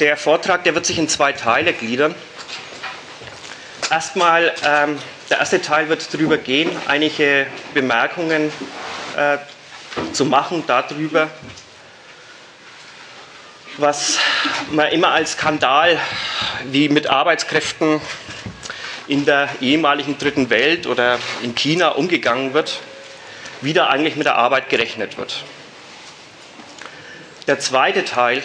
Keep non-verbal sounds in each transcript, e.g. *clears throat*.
Der Vortrag, der wird sich in zwei Teile gliedern. Erstmal, ähm, der erste Teil wird darüber gehen, einige Bemerkungen äh, zu machen darüber, was man immer als Skandal wie mit Arbeitskräften in der ehemaligen Dritten Welt oder in China umgegangen wird, wie da eigentlich mit der Arbeit gerechnet wird. Der zweite Teil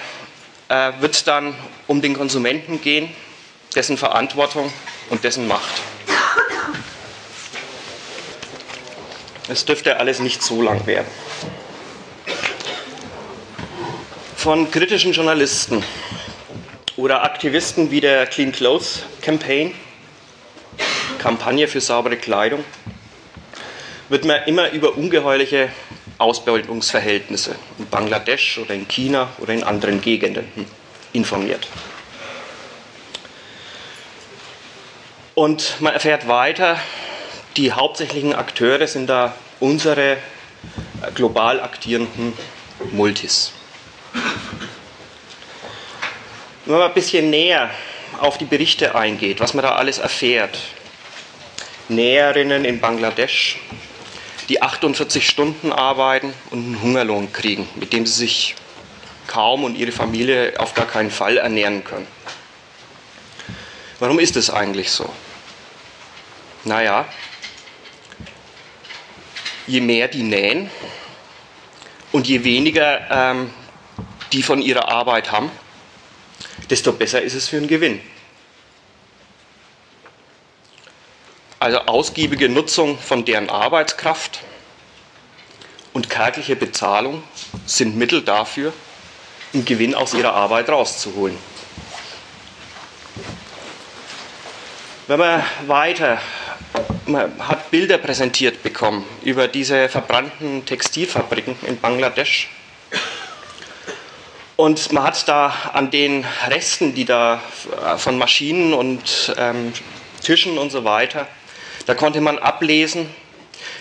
äh, wird dann um den Konsumenten gehen, dessen Verantwortung und dessen Macht. Es dürfte alles nicht so lang werden. Von kritischen Journalisten oder Aktivisten wie der Clean Clothes Campaign, Kampagne für saubere Kleidung, wird man immer über ungeheuerliche Ausbeutungsverhältnisse in Bangladesch oder in China oder in anderen Gegenden informiert. Und man erfährt weiter, die hauptsächlichen Akteure sind da unsere global aktierenden Multis. Wenn man ein bisschen näher auf die Berichte eingeht, was man da alles erfährt, Näherinnen in Bangladesch, die 48 Stunden arbeiten und einen Hungerlohn kriegen, mit dem sie sich kaum und ihre Familie auf gar keinen Fall ernähren können. Warum ist es eigentlich so? Naja, je mehr die nähen und je weniger ähm, die von ihrer Arbeit haben, desto besser ist es für den Gewinn. Also ausgiebige Nutzung von deren Arbeitskraft und kärgliche Bezahlung sind Mittel dafür, einen Gewinn aus ihrer Arbeit rauszuholen. Wenn man weiter, man hat Bilder präsentiert bekommen über diese verbrannten Textilfabriken in Bangladesch. Und man hat da an den Resten, die da von Maschinen und ähm, Tischen und so weiter, da konnte man ablesen,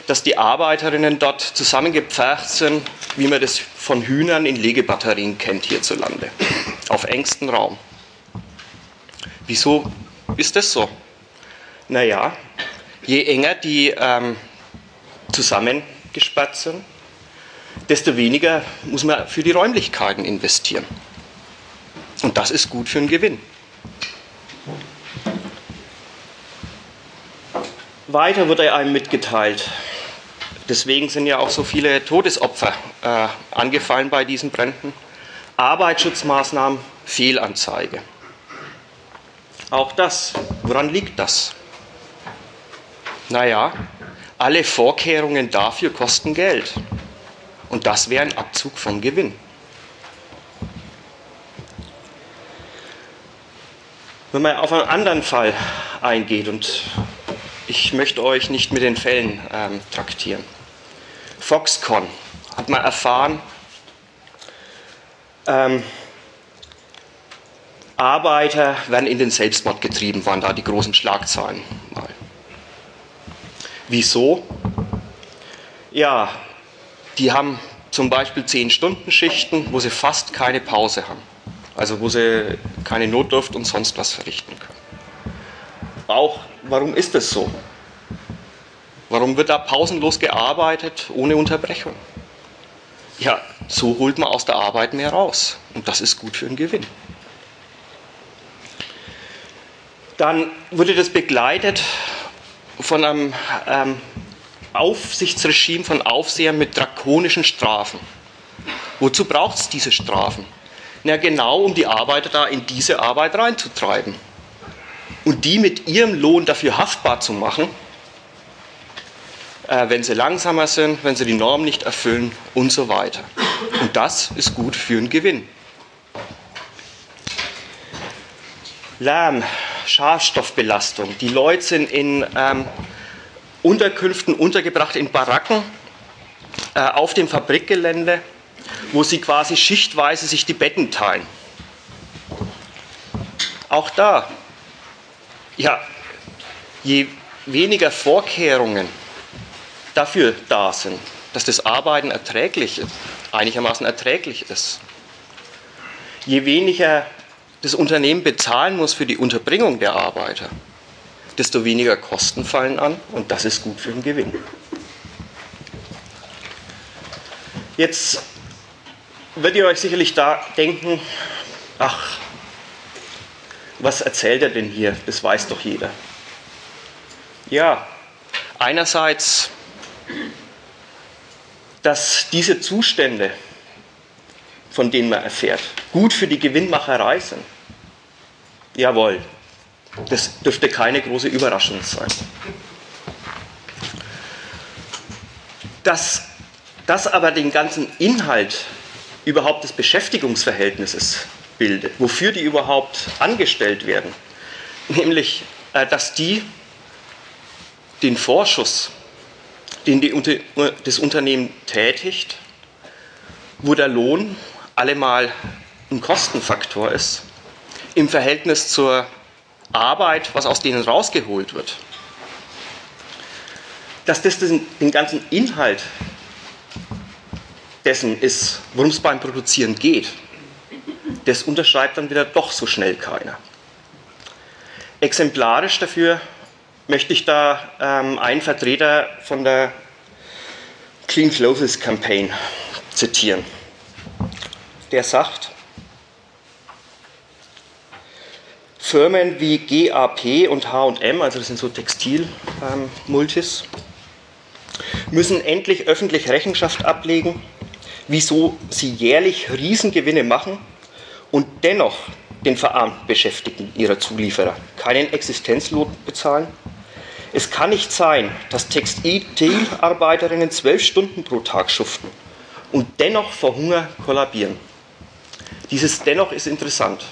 dass die Arbeiterinnen dort zusammengepfercht sind, wie man das von Hühnern in Legebatterien kennt hierzulande, auf engstem Raum. Wieso ist das so? Naja, je enger die ähm, zusammengesperrt sind, desto weniger muss man für die Räumlichkeiten investieren. Und das ist gut für den Gewinn. Weiter wurde einem mitgeteilt. Deswegen sind ja auch so viele Todesopfer äh, angefallen bei diesen Bränden. Arbeitsschutzmaßnahmen, Fehlanzeige. Auch das, woran liegt das? Naja, alle Vorkehrungen dafür kosten Geld. Und das wäre ein Abzug vom Gewinn. Wenn man auf einen anderen Fall eingeht und ich möchte euch nicht mit den Fällen ähm, traktieren. Foxconn hat man erfahren, ähm, Arbeiter werden in den Selbstmord getrieben, waren da die großen Schlagzeilen mal. Wieso? Ja, die haben zum Beispiel 10-Stunden-Schichten, wo sie fast keine Pause haben. Also wo sie keine Notdurft und sonst was verrichten können. Auch warum ist das so? Warum wird da pausenlos gearbeitet, ohne Unterbrechung? Ja, so holt man aus der Arbeit mehr raus. Und das ist gut für den Gewinn. Dann wurde das begleitet von einem ähm, Aufsichtsregime von Aufsehern mit drakonischen Strafen. Wozu braucht es diese Strafen? Na genau, um die Arbeiter da in diese Arbeit reinzutreiben und die mit ihrem Lohn dafür haftbar zu machen, äh, wenn sie langsamer sind, wenn sie die Norm nicht erfüllen und so weiter. Und das ist gut für den Gewinn. Lärm, Schadstoffbelastung. Die Leute sind in ähm, Unterkünften untergebracht, in Baracken äh, auf dem Fabrikgelände, wo sie quasi schichtweise sich die Betten teilen. Auch da ja, je weniger Vorkehrungen dafür da sind, dass das Arbeiten erträglich ist, einigermaßen erträglich ist, je weniger das Unternehmen bezahlen muss für die Unterbringung der Arbeiter, desto weniger Kosten fallen an und das ist gut für den Gewinn. Jetzt werdet ihr euch sicherlich da denken, ach, was erzählt er denn hier? Das weiß doch jeder. Ja, einerseits, dass diese Zustände, von denen man erfährt, gut für die Gewinnmacherei sind. Jawohl, das dürfte keine große Überraschung sein. Dass das aber den ganzen Inhalt überhaupt des Beschäftigungsverhältnisses bildet, wofür die überhaupt angestellt werden, nämlich äh, dass die den Vorschuss, den die, das Unternehmen tätigt, wo der Lohn allemal ein Kostenfaktor ist, im Verhältnis zur Arbeit, was aus denen rausgeholt wird. Dass das den, den ganzen Inhalt dessen ist, worum es beim Produzieren geht, das unterschreibt dann wieder doch so schnell keiner. Exemplarisch dafür möchte ich da ähm, einen Vertreter von der Clean Clothes Campaign zitieren. Der sagt, Firmen wie GAP und HM, also das sind so Textilmultis, ähm, müssen endlich öffentlich Rechenschaft ablegen, wieso sie jährlich Riesengewinne machen und dennoch den verarmten Beschäftigten ihrer Zulieferer keinen Existenzlohn bezahlen? Es kann nicht sein, dass Textilarbeiterinnen zwölf Stunden pro Tag schuften und dennoch vor Hunger kollabieren. Dieses dennoch ist interessant.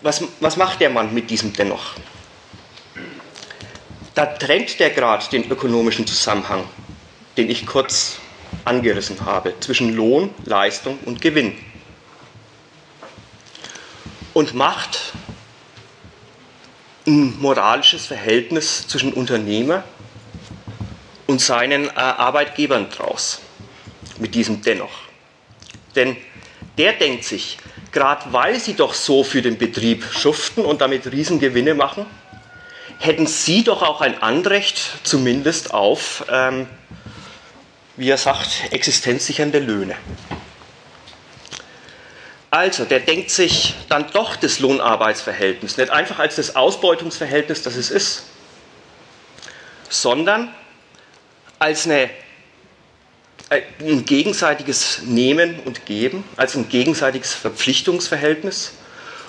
Was, was macht der Mann mit diesem dennoch? Da trennt der Grad den ökonomischen Zusammenhang, den ich kurz angerissen habe, zwischen Lohn, Leistung und Gewinn. Und macht ein moralisches Verhältnis zwischen Unternehmer und seinen äh, Arbeitgebern draus, mit diesem dennoch. Denn der denkt sich, gerade weil sie doch so für den Betrieb schuften und damit Riesengewinne machen, hätten sie doch auch ein Anrecht zumindest auf ähm, wie er sagt, existenzsichernde Löhne. Also, der denkt sich dann doch das Lohnarbeitsverhältnis nicht einfach als das Ausbeutungsverhältnis, das es ist, sondern als eine, äh, ein gegenseitiges Nehmen und Geben, als ein gegenseitiges Verpflichtungsverhältnis,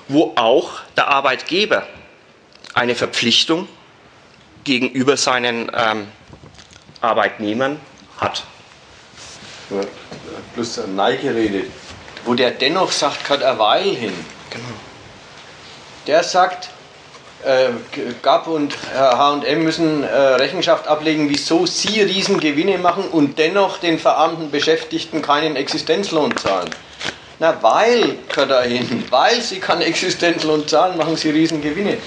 wo auch der Arbeitgeber eine Verpflichtung gegenüber seinen ähm, Arbeitnehmern hat bloß Neigerede, wo der dennoch sagt, gerade eine Weile hin. Genau. Der sagt, äh, GAP und HM müssen äh, Rechenschaft ablegen, wieso sie Riesengewinne machen und dennoch den verarmten Beschäftigten keinen Existenzlohn zahlen. Na, weil, gehört er hin, weil sie keinen Existenzlohn zahlen, machen sie Riesengewinne.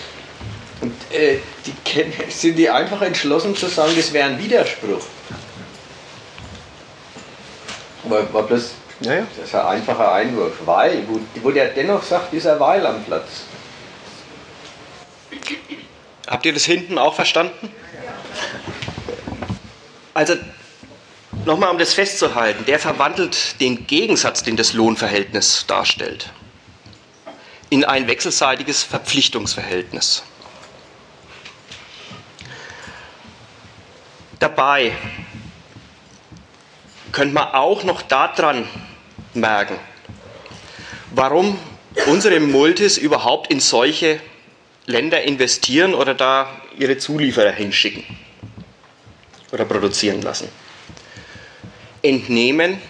Und äh, die sind die einfach entschlossen zu sagen, das wäre ein Widerspruch. War, war bloß, ja, ja. Das ist ein einfacher Einwurf. Weil, wo, wo der dennoch sagt, ist er Weil am Platz. Habt ihr das hinten auch verstanden? Also, nochmal um das festzuhalten, der verwandelt den Gegensatz, den das Lohnverhältnis darstellt, in ein wechselseitiges Verpflichtungsverhältnis. Dabei könnte man auch noch daran merken, warum unsere Multis überhaupt in solche Länder investieren oder da ihre Zulieferer hinschicken oder produzieren lassen. Entnehmen,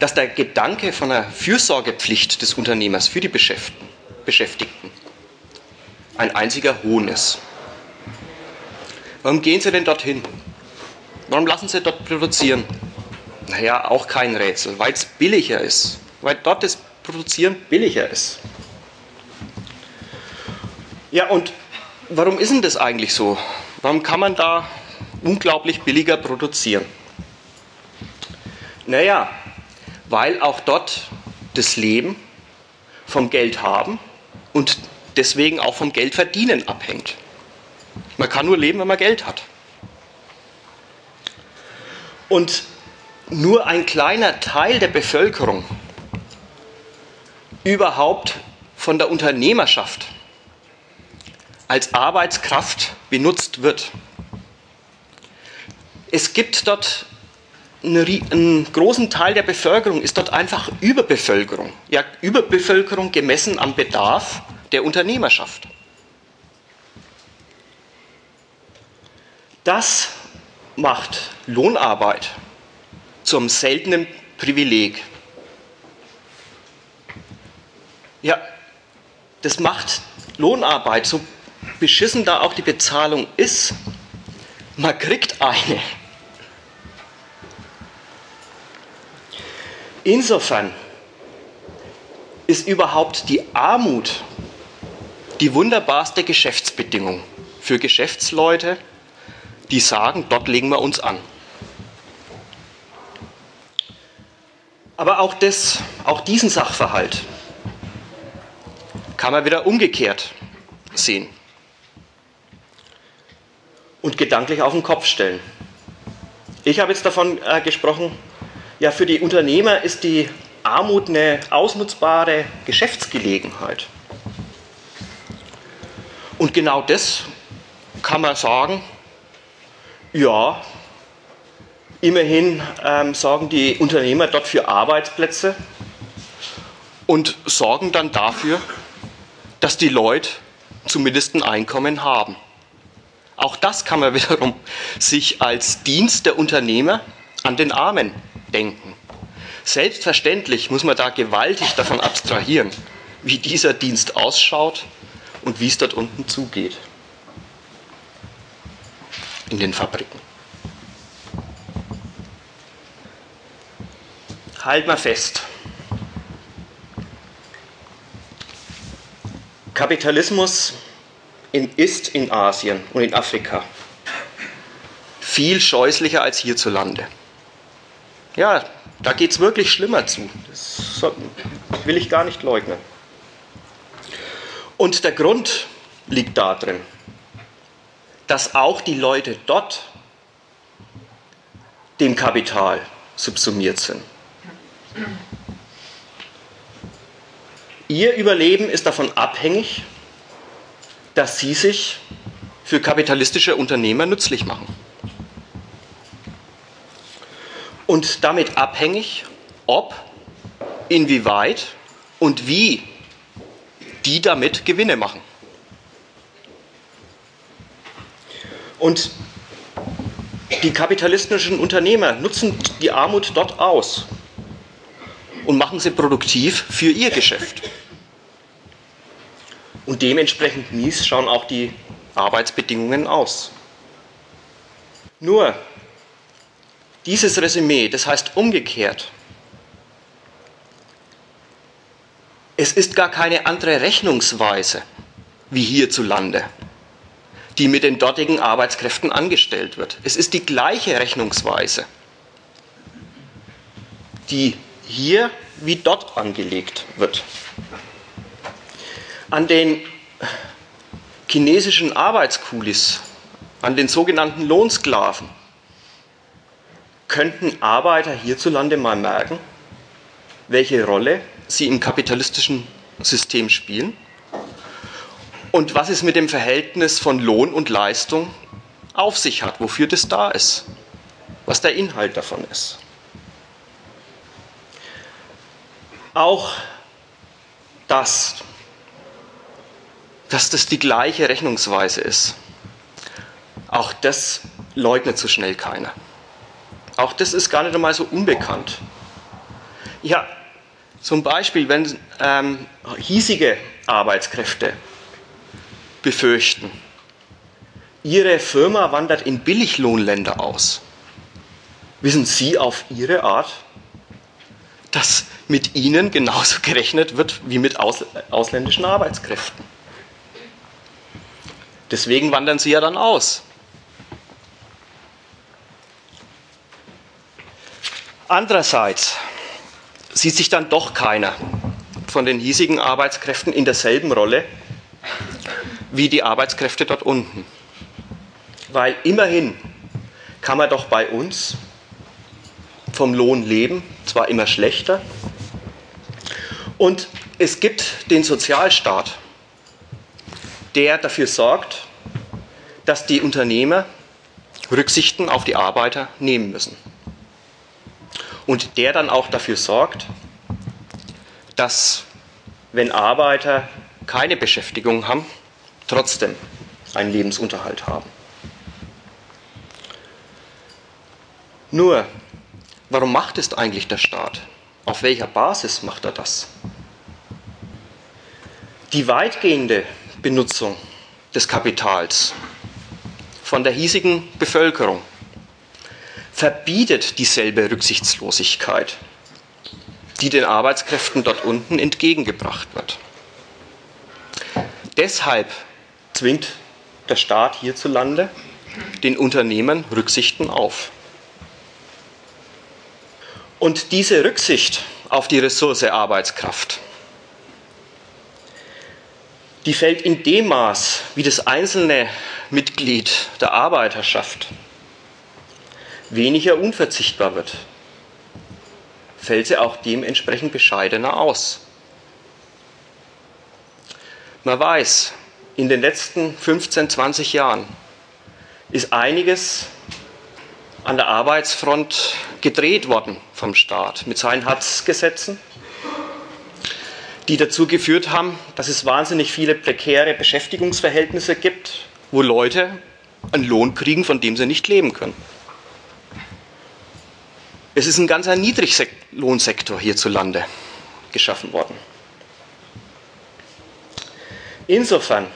dass der Gedanke von einer Fürsorgepflicht des Unternehmers für die Beschäftigten ein einziger Hohn ist. Warum gehen sie denn dorthin? Warum lassen sie dort produzieren? Naja, auch kein Rätsel, weil es billiger ist, weil dort das Produzieren billiger ist. Ja, und warum ist denn das eigentlich so? Warum kann man da unglaublich billiger produzieren? Naja, weil auch dort das Leben vom Geld haben und deswegen auch vom Geld verdienen abhängt. Man kann nur leben, wenn man Geld hat. Und nur ein kleiner Teil der Bevölkerung überhaupt von der Unternehmerschaft als Arbeitskraft benutzt wird. Es gibt dort einen, großen Teil der Bevölkerung, ist dort einfach Überbevölkerung. Ja, Überbevölkerung gemessen am Bedarf der Unternehmerschaft. Das macht Lohnarbeit zum seltenen Privileg. Ja, das macht Lohnarbeit, so beschissen da auch die Bezahlung ist, man kriegt eine. Insofern ist überhaupt die Armut die wunderbarste Geschäftsbedingung für Geschäftsleute, die sagen, dort legen wir uns an. Aber auch, das, auch diesen Sachverhalt kann man wieder umgekehrt sehen und gedanklich auf den Kopf stellen. Ich habe jetzt davon äh, gesprochen, ja, für die Unternehmer ist die Armut eine ausnutzbare Geschäftsgelegenheit. Und genau das kann man sagen, ja, immerhin ähm, sorgen die Unternehmer dort für Arbeitsplätze und sorgen dann dafür, dass die Leute zumindest ein Einkommen haben. Auch das kann man *laughs* wiederum sich als Dienst der Unternehmer an den Armen denken. Selbstverständlich muss man da gewaltig davon abstrahieren, wie dieser Dienst ausschaut und wie es dort unten zugeht. In den Fabriken. Halt mal fest. Kapitalismus in, ist in Asien und in Afrika viel scheußlicher als hierzulande. Ja, da geht es wirklich schlimmer zu. Das will ich gar nicht leugnen. Und der Grund liegt darin, dass auch die Leute dort dem Kapital subsumiert sind. Ihr Überleben ist davon abhängig, dass sie sich für kapitalistische Unternehmer nützlich machen. Und damit abhängig, ob, inwieweit und wie die damit Gewinne machen. Und die kapitalistischen Unternehmer nutzen die Armut dort aus und machen sie produktiv für ihr Geschäft. Und dementsprechend mies schauen auch die Arbeitsbedingungen aus. Nur dieses Resümee, das heißt umgekehrt, es ist gar keine andere Rechnungsweise wie hierzulande, die mit den dortigen Arbeitskräften angestellt wird. Es ist die gleiche Rechnungsweise, die hier wie dort angelegt wird an den chinesischen Arbeitskulis, an den sogenannten Lohnsklaven, könnten Arbeiter hierzulande mal merken, welche Rolle sie im kapitalistischen System spielen und was es mit dem Verhältnis von Lohn und Leistung auf sich hat, wofür das da ist, was der Inhalt davon ist. Auch das dass das die gleiche Rechnungsweise ist. Auch das leugnet so schnell keiner. Auch das ist gar nicht einmal so unbekannt. Ja, zum Beispiel, wenn ähm, hiesige Arbeitskräfte befürchten, ihre Firma wandert in Billiglohnländer aus, wissen Sie auf Ihre Art, dass mit Ihnen genauso gerechnet wird wie mit ausländischen Arbeitskräften. Deswegen wandern sie ja dann aus. Andererseits sieht sich dann doch keiner von den hiesigen Arbeitskräften in derselben Rolle wie die Arbeitskräfte dort unten. Weil immerhin kann man doch bei uns vom Lohn leben, zwar immer schlechter. Und es gibt den Sozialstaat, der dafür sorgt, dass die Unternehmer Rücksichten auf die Arbeiter nehmen müssen. Und der dann auch dafür sorgt, dass, wenn Arbeiter keine Beschäftigung haben, trotzdem einen Lebensunterhalt haben. Nur, warum macht es eigentlich der Staat? Auf welcher Basis macht er das? Die weitgehende Benutzung des Kapitals von der hiesigen Bevölkerung verbietet dieselbe Rücksichtslosigkeit, die den Arbeitskräften dort unten entgegengebracht wird. Deshalb zwingt der Staat hierzulande den Unternehmen Rücksichten auf. Und diese Rücksicht auf die Ressource Arbeitskraft, die fällt in dem Maß, wie das einzelne Mitglied der Arbeiterschaft weniger unverzichtbar wird, fällt sie auch dementsprechend bescheidener aus. Man weiß, in den letzten 15, 20 Jahren ist einiges an der Arbeitsfront gedreht worden vom Staat mit seinen Hartz-Gesetzen, die dazu geführt haben, dass es wahnsinnig viele prekäre Beschäftigungsverhältnisse gibt, wo Leute einen Lohn kriegen, von dem sie nicht leben können. Es ist ein ganzer Niedriglohnsektor hierzulande geschaffen worden. Insofern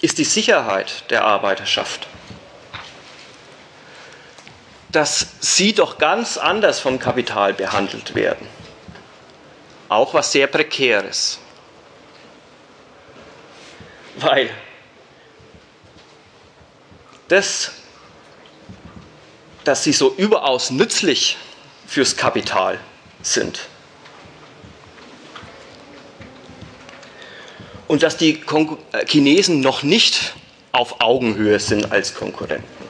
ist die Sicherheit der Arbeiterschaft, dass sie doch ganz anders vom Kapital behandelt werden. Auch was sehr prekäres. Weil das, dass sie so überaus nützlich fürs Kapital sind, und dass die Kon äh, Chinesen noch nicht auf Augenhöhe sind als Konkurrenten.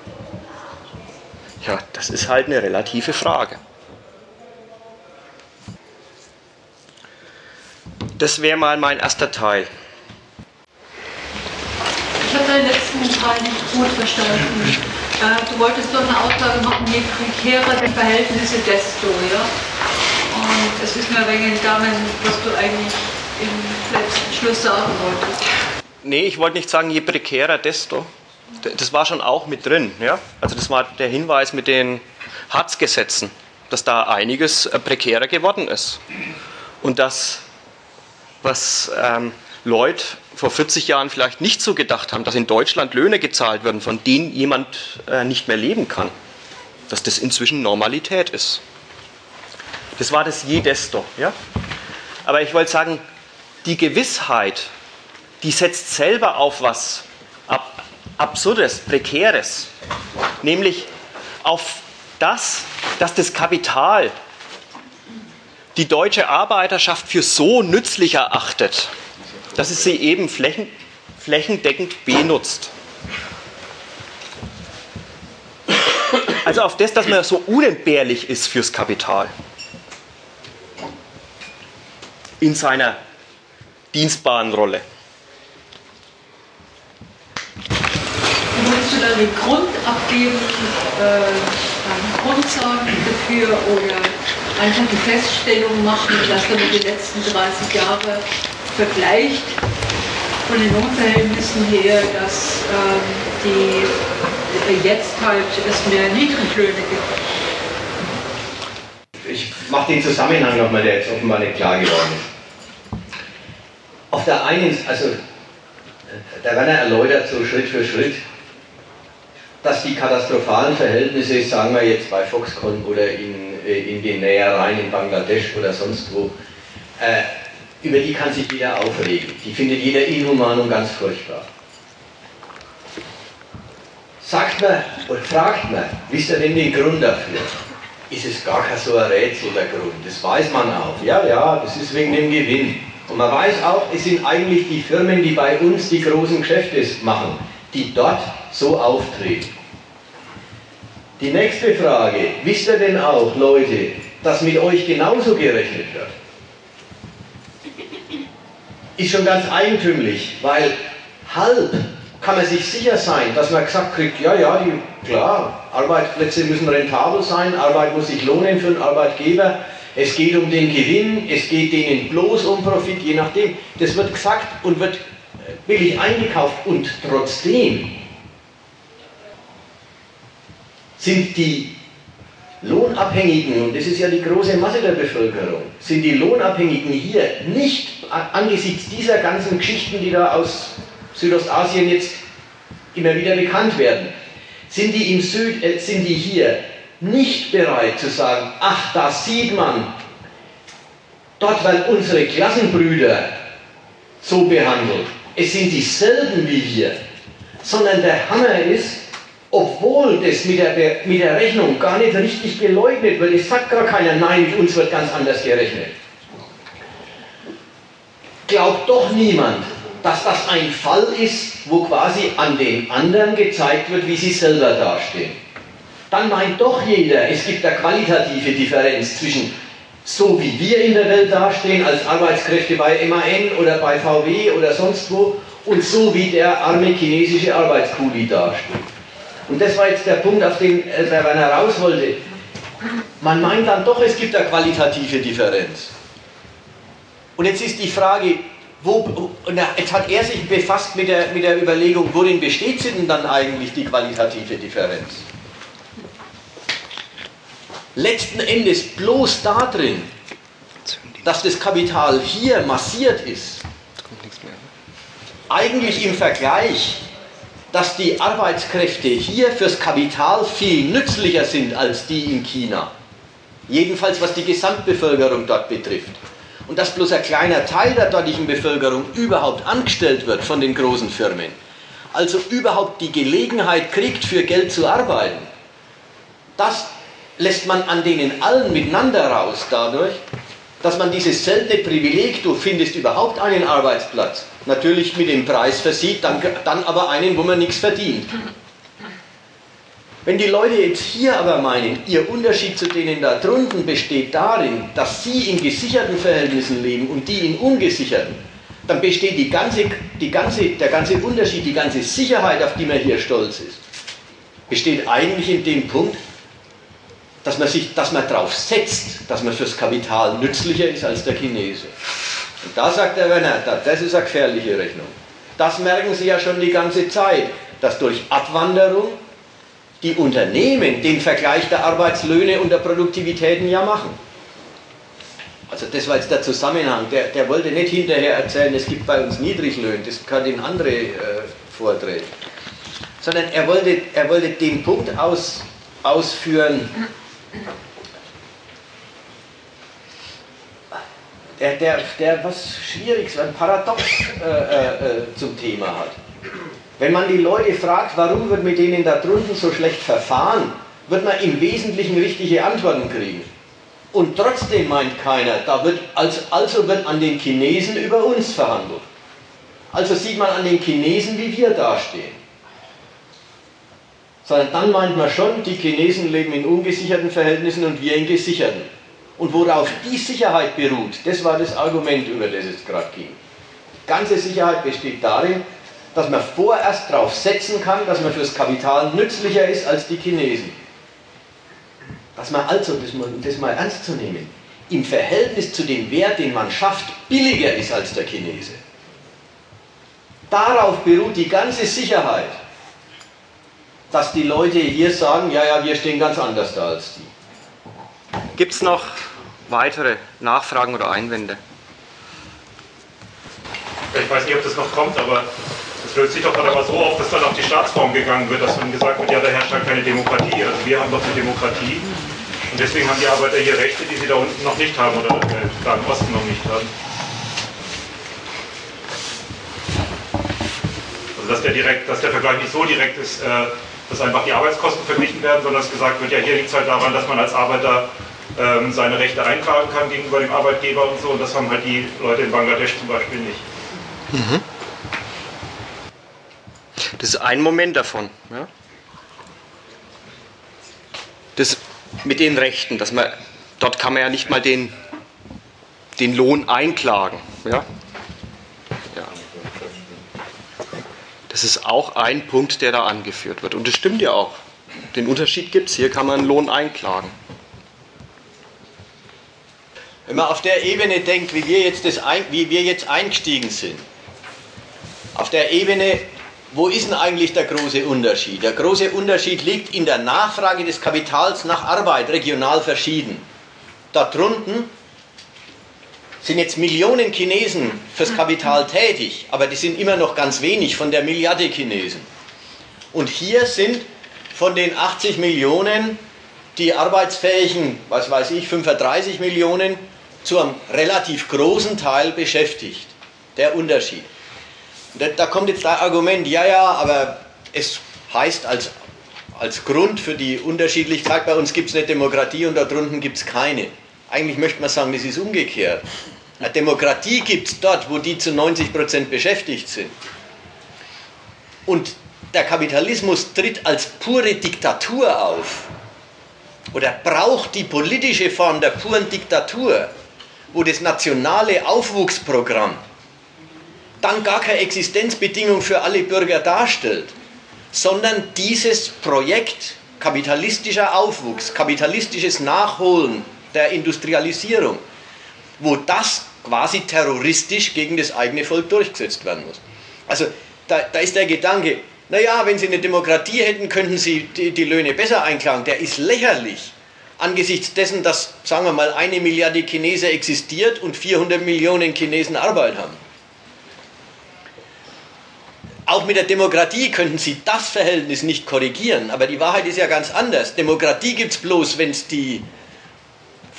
Ja, das ist halt eine relative Frage. Das wäre mal mein erster Teil. Ich habe deinen letzten Teil nicht gut verstanden. Äh, du wolltest doch eine Aussage machen, je prekärer die Verhältnisse, desto, ja? Und es ist mir wegen Damen, was du eigentlich im letzten Schluss sagen wolltest. Nee, ich wollte nicht sagen, je prekärer, desto. Das war schon auch mit drin. Ja? Also das war der Hinweis mit den Hartz-Gesetzen, dass da einiges äh, prekärer geworden ist. Und das, was ähm, Leute vor 40 Jahren vielleicht nicht so gedacht haben, dass in Deutschland Löhne gezahlt werden, von denen jemand äh, nicht mehr leben kann, dass das inzwischen Normalität ist. Das war das je desto. Ja? Aber ich wollte sagen, die Gewissheit, die setzt selber auf was Absurdes, Prekäres, nämlich auf das, dass das Kapital die deutsche Arbeiterschaft für so nützlich erachtet, dass es sie eben flächen, flächendeckend benutzt. Also auf das, dass man so unentbehrlich ist fürs Kapital. In seiner dienstbaren Rolle. Da den Grund abgeben, äh, einen Grund sagen dafür oder einfach die Feststellung machen, dass man die letzten 30 Jahre vergleicht von den Lohnverhältnissen her, dass ähm, die jetzt halt es mehr Niedriglöhne gibt? Ich mache den Zusammenhang nochmal, der jetzt offenbar nicht klar geworden ist auf der einen, also der Werner erläutert so Schritt für Schritt, dass die katastrophalen Verhältnisse, sagen wir jetzt bei Foxconn oder in, äh, in den Nähereien in Bangladesch oder sonst wo, äh, über die kann sich jeder aufregen. Die findet jeder inhuman und ganz furchtbar. Sagt man und fragt man, wisst ihr denn den Grund dafür? ist es gar kein so ein Rätsel der Grund. Das weiß man auch. Ja, ja, das ist wegen dem Gewinn. Und man weiß auch, es sind eigentlich die Firmen, die bei uns die großen Geschäfte machen, die dort so auftreten. Die nächste Frage, wisst ihr denn auch, Leute, dass mit euch genauso gerechnet wird? Ist schon ganz eigentümlich, weil halb kann man sich sicher sein, dass man gesagt kriegt, ja, ja, die, klar, Arbeitsplätze müssen rentabel sein, Arbeit muss sich lohnen für den Arbeitgeber, es geht um den Gewinn, es geht denen bloß um Profit, je nachdem. Das wird gesagt und wird billig eingekauft und trotzdem sind die Lohnabhängigen, und das ist ja die große Masse der Bevölkerung, sind die Lohnabhängigen hier nicht angesichts dieser ganzen Geschichten, die da aus Südostasien jetzt immer wieder bekannt werden, sind die, im Süd, äh, sind die hier nicht bereit zu sagen, ach, da sieht man, dort werden unsere Klassenbrüder so behandelt. Es sind dieselben wie wir, sondern der Hammer ist, obwohl das mit der, mit der Rechnung gar nicht richtig geleugnet wird, es sagt gar keiner, nein, mit uns wird ganz anders gerechnet. Glaubt doch niemand, dass das ein Fall ist, wo quasi an den anderen gezeigt wird, wie sie selber dastehen. Dann meint doch jeder, es gibt eine qualitative Differenz zwischen so wie wir in der Welt dastehen, als Arbeitskräfte bei MAN oder bei VW oder sonst wo, und so wie der arme chinesische Arbeitskuli dasteht. Und das war jetzt der Punkt, auf den äh, der Werner raus wollte. Man meint dann doch, es gibt eine qualitative Differenz. Und jetzt ist die Frage, wo, jetzt hat er sich befasst mit der, mit der Überlegung, worin besteht sie denn dann eigentlich die qualitative Differenz? Letzten Endes bloß darin, dass das Kapital hier massiert ist, eigentlich im Vergleich, dass die Arbeitskräfte hier fürs Kapital viel nützlicher sind als die in China. Jedenfalls was die Gesamtbevölkerung dort betrifft. Und dass bloß ein kleiner Teil der dortigen Bevölkerung überhaupt angestellt wird von den großen Firmen, also überhaupt die Gelegenheit kriegt, für Geld zu arbeiten, das lässt man an denen allen miteinander raus dadurch, dass man dieses seltene Privileg, du findest überhaupt einen Arbeitsplatz, natürlich mit dem Preis versieht, dann, dann aber einen, wo man nichts verdient. Wenn die Leute jetzt hier aber meinen, ihr Unterschied zu denen da drunten besteht darin, dass sie in gesicherten Verhältnissen leben und die in ungesicherten, dann besteht die ganze, die ganze, der ganze Unterschied, die ganze Sicherheit, auf die man hier stolz ist, besteht eigentlich in dem Punkt, dass man, sich, dass man darauf setzt, dass man fürs Kapital nützlicher ist als der Chinese. Und da sagt der Werner, das ist eine gefährliche Rechnung. Das merken Sie ja schon die ganze Zeit, dass durch Abwanderung die Unternehmen den Vergleich der Arbeitslöhne und der Produktivitäten ja machen. Also das war jetzt der Zusammenhang. Der, der wollte nicht hinterher erzählen, es gibt bei uns Niedriglöhne, das kann in andere äh, vorträgen. Sondern er wollte, er wollte den Punkt aus, ausführen, der, der, der was Schwieriges, ein Paradox äh, äh, äh zum Thema hat. Wenn man die Leute fragt, warum wird mit denen da drunten so schlecht verfahren, wird man im Wesentlichen richtige Antworten kriegen. Und trotzdem meint keiner, da wird, also wird an den Chinesen über uns verhandelt. Also sieht man an den Chinesen, wie wir dastehen. Sondern dann meint man schon, die Chinesen leben in ungesicherten Verhältnissen und wir in gesicherten. Und worauf die Sicherheit beruht, das war das Argument, über das es gerade ging. Die ganze Sicherheit besteht darin, dass man vorerst darauf setzen kann, dass man fürs Kapital nützlicher ist als die Chinesen. Dass man also, das mal, das mal ernst zu nehmen, im Verhältnis zu dem Wert, den man schafft, billiger ist als der Chinese. Darauf beruht die ganze Sicherheit, dass die Leute hier sagen, ja, ja, wir stehen ganz anders da als die. Gibt es noch weitere Nachfragen oder Einwände? Ich weiß nicht, ob das noch kommt, aber es löst sich doch dann aber so auf, dass dann auf die Staatsform gegangen wird, dass dann gesagt wird, ja, da herrscht dann keine Demokratie. Also wir haben doch eine Demokratie und deswegen haben die Arbeiter hier Rechte, die sie da unten noch nicht haben oder äh, da im Osten noch nicht haben. Also dass der, direkt, dass der Vergleich nicht so direkt ist, äh, dass einfach die Arbeitskosten verglichen werden, sondern dass gesagt wird, ja, hier liegt es halt daran, dass man als Arbeiter ähm, seine Rechte einklagen kann gegenüber dem Arbeitgeber und so. Und das haben halt die Leute in Bangladesch zum Beispiel nicht. Mhm. Das ist ein Moment davon. Ja? Das mit den Rechten, dass man, dort kann man ja nicht mal den, den Lohn einklagen. Ja? Das ist auch ein Punkt, der da angeführt wird. Und das stimmt ja auch. Den Unterschied gibt es. Hier kann man Lohn einklagen. Wenn man auf der Ebene denkt, wie wir jetzt, das, wie wir jetzt eingestiegen sind, auf der Ebene, wo ist denn eigentlich der große Unterschied? Der große Unterschied liegt in der Nachfrage des Kapitals nach Arbeit, regional verschieden. Da drunten sind jetzt Millionen Chinesen fürs Kapital tätig, aber die sind immer noch ganz wenig von der Milliarde Chinesen. Und hier sind von den 80 Millionen die arbeitsfähigen, was weiß ich, 35 Millionen zu einem relativ großen Teil beschäftigt. Der Unterschied. Da kommt jetzt das Argument, ja, ja, aber es heißt als, als Grund für die Unterschiedlichkeit, bei uns gibt es eine Demokratie und da drunten gibt es keine. Eigentlich möchte man sagen, das ist umgekehrt. Eine Demokratie gibt es dort, wo die zu 90% beschäftigt sind. Und der Kapitalismus tritt als pure Diktatur auf oder braucht die politische Form der puren Diktatur, wo das nationale Aufwuchsprogramm dann gar keine Existenzbedingung für alle Bürger darstellt, sondern dieses Projekt kapitalistischer Aufwuchs, kapitalistisches Nachholen der Industrialisierung, wo das quasi terroristisch gegen das eigene Volk durchgesetzt werden muss. Also da, da ist der Gedanke, naja, wenn Sie eine Demokratie hätten, könnten Sie die, die Löhne besser einklagen. Der ist lächerlich angesichts dessen, dass, sagen wir mal, eine Milliarde Chinesen existiert und 400 Millionen Chinesen Arbeit haben. Auch mit der Demokratie könnten Sie das Verhältnis nicht korrigieren, aber die Wahrheit ist ja ganz anders. Demokratie gibt es bloß, wenn es die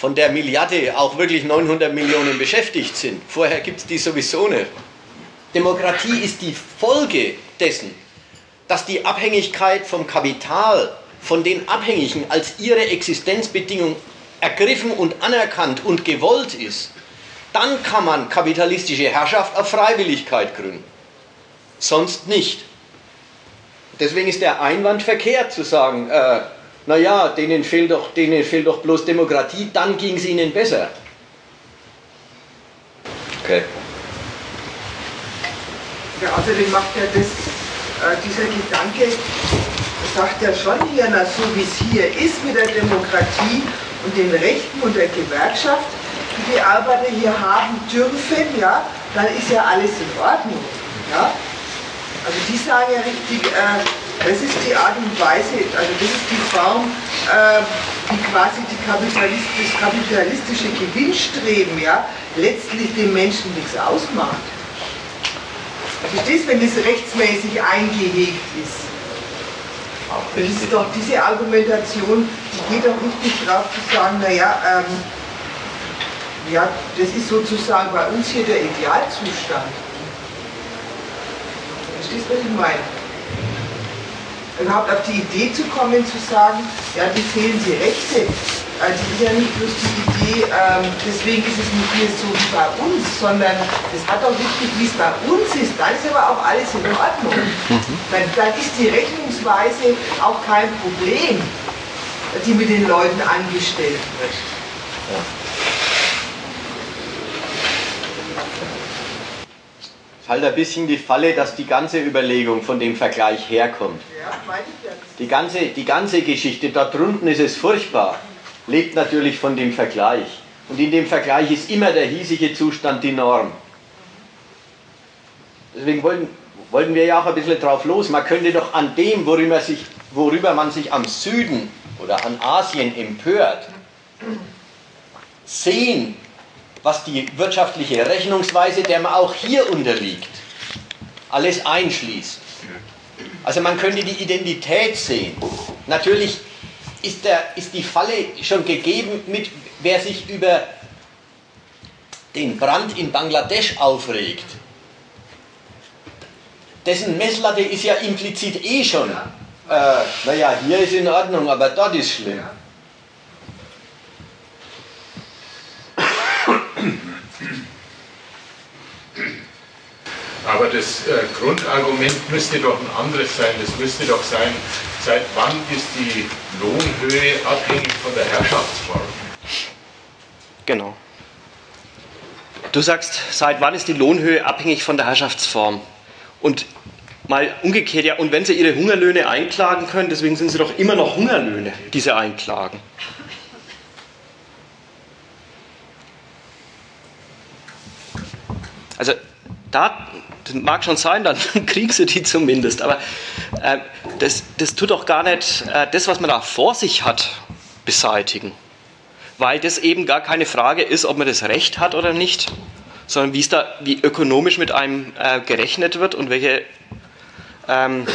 von der Milliarde auch wirklich 900 Millionen beschäftigt sind. Vorher gibt es die sowieso nicht. Demokratie ist die Folge dessen, dass die Abhängigkeit vom Kapital von den Abhängigen als ihre Existenzbedingung ergriffen und anerkannt und gewollt ist. Dann kann man kapitalistische Herrschaft auf Freiwilligkeit gründen sonst nicht. Deswegen ist der Einwand verkehrt zu sagen, äh, naja, denen fehlt, doch, denen fehlt doch bloß Demokratie, dann ging es ihnen besser. Okay. Ja, außerdem macht ja das, äh, dieser Gedanke, sagt ja schon hier, na, so wie es hier ist mit der Demokratie und den Rechten und der Gewerkschaft, die die Arbeiter hier haben dürfen, ja, dann ist ja alles in Ordnung. Ja? Also die sagen ja richtig, äh, das ist die Art und Weise, also das ist die Form, äh, wie quasi die kapitalistisch, kapitalistische Gewinnstreben ja, letztlich dem Menschen nichts ausmacht. Verstehst du, wenn das rechtsmäßig eingehegt ist? Das ist doch diese Argumentation, die geht doch richtig drauf zu sagen, naja, ähm, ja, das ist sozusagen bei uns hier der Idealzustand. Verstehst du, was ich meine? Überhaupt auf die Idee zu kommen, zu sagen, ja, die fehlen die Rechte. Also das ist ja nicht bloß die Idee, ähm, deswegen ist es nicht hier so wie bei uns, sondern es hat auch wichtig, wie es bei uns ist. Dann ist aber auch alles in Ordnung. Mhm. Dann, dann ist die Rechnungsweise auch kein Problem, die mit den Leuten angestellt wird. Ja. Halt ein bisschen die Falle, dass die ganze Überlegung von dem Vergleich herkommt. Die ganze, die ganze Geschichte, da drunten ist es furchtbar, lebt natürlich von dem Vergleich. Und in dem Vergleich ist immer der hiesige Zustand die Norm. Deswegen wollten, wollten wir ja auch ein bisschen drauf los. Man könnte doch an dem, worüber, sich, worüber man sich am Süden oder an Asien empört, sehen, was die wirtschaftliche Rechnungsweise, der man auch hier unterliegt, alles einschließt. Also man könnte die Identität sehen. Natürlich ist, der, ist die Falle schon gegeben, mit, wer sich über den Brand in Bangladesch aufregt. Dessen Messlatte ist ja implizit eh schon Äh, naja, hier ist in Ordnung, aber dort ist schlimm. Aber das äh, Grundargument müsste doch ein anderes sein. Das müsste doch sein, seit wann ist die Lohnhöhe abhängig von der Herrschaftsform? Genau. Du sagst, seit wann ist die Lohnhöhe abhängig von der Herrschaftsform? Und mal umgekehrt, ja, und wenn sie ihre Hungerlöhne einklagen können, deswegen sind sie doch immer noch Hungerlöhne, die sie einklagen. Also da mag schon sein, dann *laughs* kriegen sie die zumindest, aber äh, das, das tut doch gar nicht äh, das, was man da vor sich hat, beseitigen. Weil das eben gar keine Frage ist, ob man das Recht hat oder nicht, sondern wie es da, wie ökonomisch mit einem äh, gerechnet wird und welche ähm,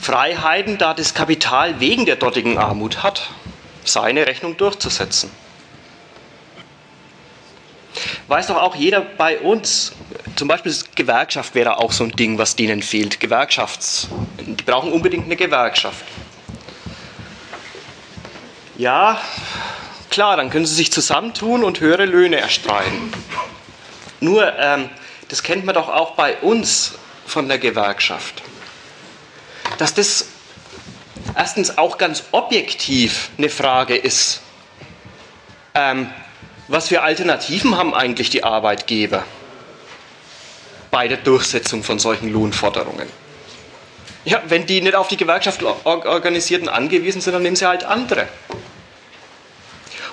Freiheiten da das Kapital wegen der dortigen Armut hat, seine Rechnung durchzusetzen. Weiß doch auch jeder bei uns, zum Beispiel Gewerkschaft wäre auch so ein Ding, was denen fehlt. Gewerkschafts. Die brauchen unbedingt eine Gewerkschaft. Ja, klar, dann können sie sich zusammentun und höhere Löhne erstreiten. Nur, ähm, das kennt man doch auch bei uns von der Gewerkschaft, dass das erstens auch ganz objektiv eine Frage ist. Ähm, was für Alternativen haben eigentlich die Arbeitgeber bei der Durchsetzung von solchen Lohnforderungen? Ja, wenn die nicht auf die Gewerkschaft organisierten angewiesen sind, dann nehmen sie halt andere.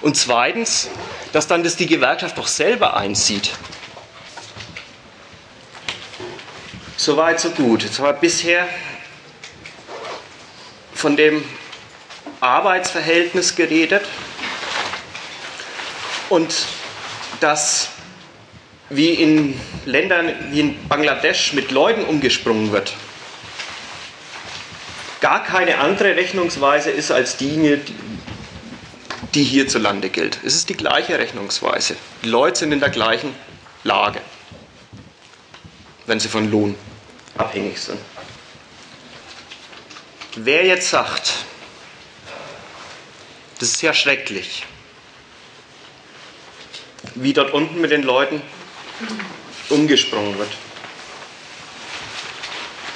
Und zweitens, dass dann das die Gewerkschaft doch selber einsieht. Soweit, so gut. Jetzt haben wir bisher von dem Arbeitsverhältnis geredet und dass wie in Ländern wie in Bangladesch mit Leuten umgesprungen wird, gar keine andere Rechnungsweise ist als die, die hierzulande gilt. Es ist die gleiche Rechnungsweise. Die Leute sind in der gleichen Lage, wenn sie von Lohn abhängig sind. Wer jetzt sagt, das ist ja schrecklich, wie dort unten mit den Leuten umgesprungen wird.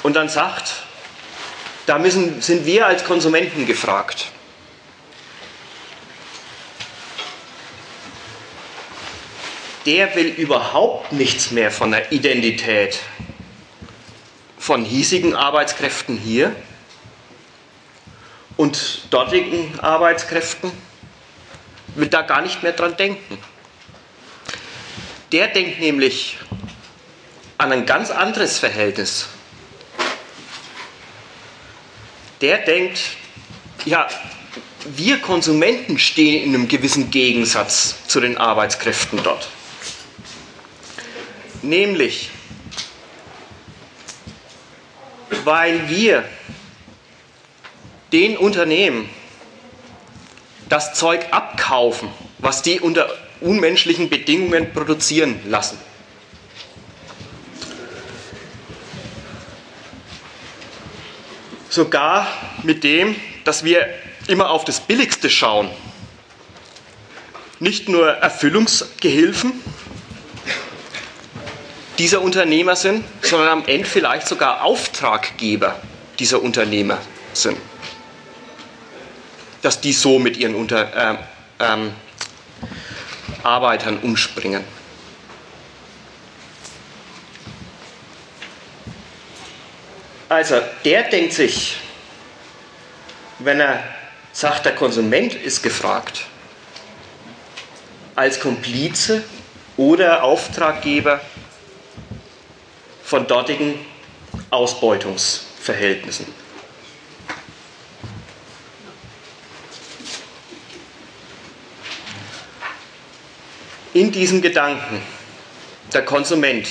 Und dann sagt, da müssen, sind wir als Konsumenten gefragt. Der will überhaupt nichts mehr von der Identität von hiesigen Arbeitskräften hier und dortigen Arbeitskräften, will da gar nicht mehr dran denken. Der denkt nämlich an ein ganz anderes Verhältnis. Der denkt, ja, wir Konsumenten stehen in einem gewissen Gegensatz zu den Arbeitskräften dort. Nämlich, weil wir den Unternehmen das Zeug abkaufen, was die unter unmenschlichen Bedingungen produzieren lassen. Sogar mit dem, dass wir immer auf das Billigste schauen. Nicht nur Erfüllungsgehilfen dieser Unternehmer sind, sondern am Ende vielleicht sogar Auftraggeber dieser Unternehmer sind. Dass die so mit ihren Unter, äh, ähm, Arbeitern umspringen. Also, der denkt sich, wenn er sagt, der Konsument ist gefragt, als Komplize oder Auftraggeber von dortigen Ausbeutungsverhältnissen. In diesem Gedanken, der Konsument,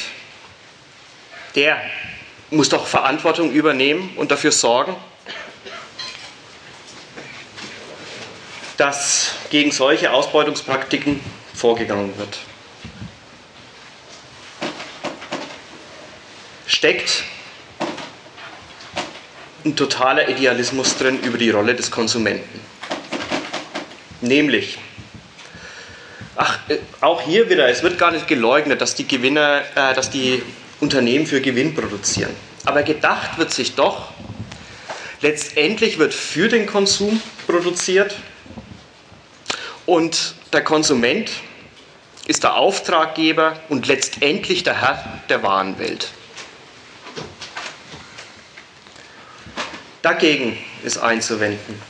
der muss doch Verantwortung übernehmen und dafür sorgen, dass gegen solche Ausbeutungspraktiken vorgegangen wird. Steckt ein totaler Idealismus drin über die Rolle des Konsumenten. Nämlich, ach, äh, auch hier wieder, es wird gar nicht geleugnet, dass die Gewinner, äh, dass die Unternehmen für Gewinn produzieren. Aber gedacht wird sich doch, letztendlich wird für den Konsum produziert und der Konsument ist der Auftraggeber und letztendlich der Herr der Warenwelt. Dagegen ist einzuwenden.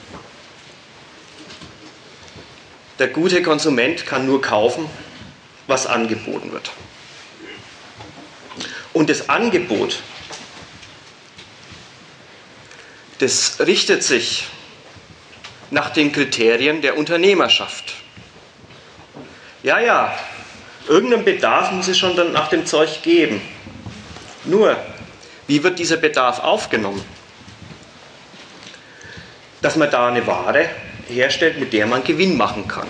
Der gute Konsument kann nur kaufen, was angeboten wird. Und das Angebot, das richtet sich nach den Kriterien der Unternehmerschaft. Ja, ja, irgendeinen Bedarf muss es schon dann nach dem Zeug geben. Nur, wie wird dieser Bedarf aufgenommen? Dass man da eine Ware herstellt, mit der man Gewinn machen kann.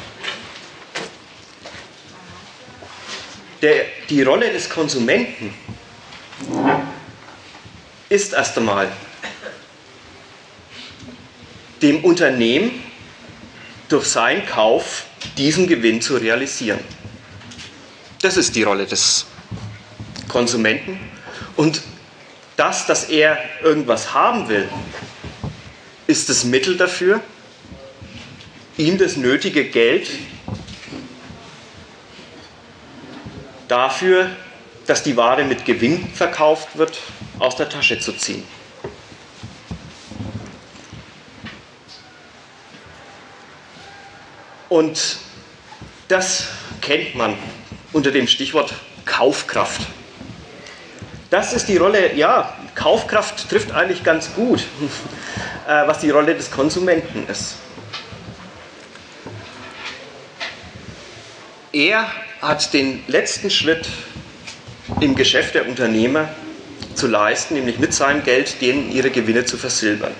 Der, die Rolle des Konsumenten ist erst einmal dem Unternehmen durch seinen Kauf diesen Gewinn zu realisieren. Das ist die Rolle des Konsumenten. Und das, dass er irgendwas haben will, ist das Mittel dafür, ihm das nötige Geld dafür, dass die Ware mit Gewinn verkauft wird, aus der Tasche zu ziehen. Und das kennt man unter dem Stichwort Kaufkraft. Das ist die Rolle, ja, Kaufkraft trifft eigentlich ganz gut, *laughs* äh, was die Rolle des Konsumenten ist. Er hat den letzten Schritt im Geschäft der Unternehmer zu leisten, nämlich mit seinem Geld denen ihre Gewinne zu versilbern.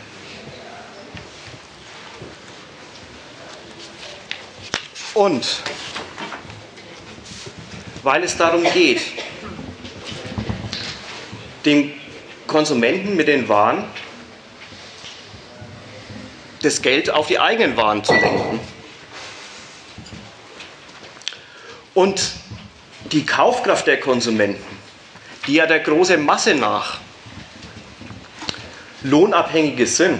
Und weil es darum geht, den Konsumenten mit den Waren das Geld auf die eigenen Waren zu lenken. Und die Kaufkraft der Konsumenten, die ja der großen Masse nach Lohnabhängige sind,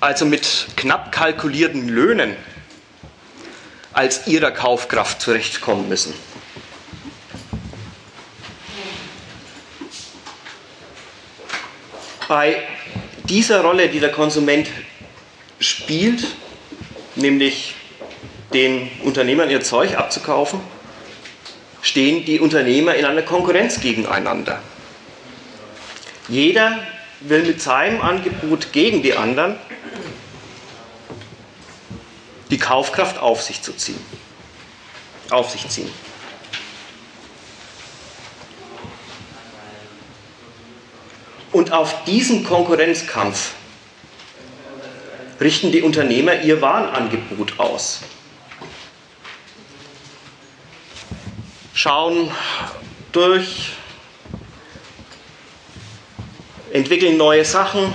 also mit knapp kalkulierten Löhnen als ihrer Kaufkraft zurechtkommen müssen. Bei dieser Rolle, die der Konsument spielt, nämlich den Unternehmern ihr Zeug abzukaufen, stehen die Unternehmer in einer Konkurrenz gegeneinander. Jeder will mit seinem Angebot gegen die anderen die Kaufkraft auf sich zu ziehen. Auf sich ziehen. Und auf diesen Konkurrenzkampf richten die Unternehmer ihr Warenangebot aus. Schauen durch, entwickeln neue Sachen,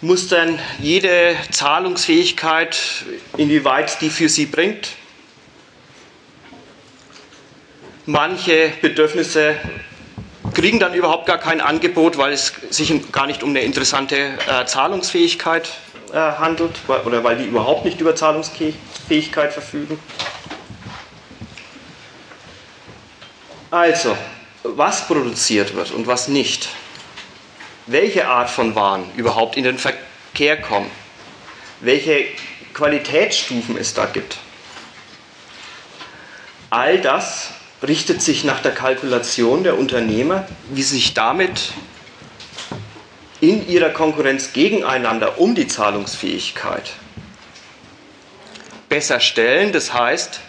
mustern jede Zahlungsfähigkeit, inwieweit die für sie bringt. Manche Bedürfnisse kriegen dann überhaupt gar kein Angebot, weil es sich gar nicht um eine interessante äh, Zahlungsfähigkeit äh, handelt oder weil die überhaupt nicht über Zahlungsfähigkeit verfügen. Also, was produziert wird und was nicht, welche Art von Waren überhaupt in den Verkehr kommen, welche Qualitätsstufen es da gibt, all das richtet sich nach der Kalkulation der Unternehmer, wie sie sich damit in ihrer Konkurrenz gegeneinander um die Zahlungsfähigkeit besser stellen, das heißt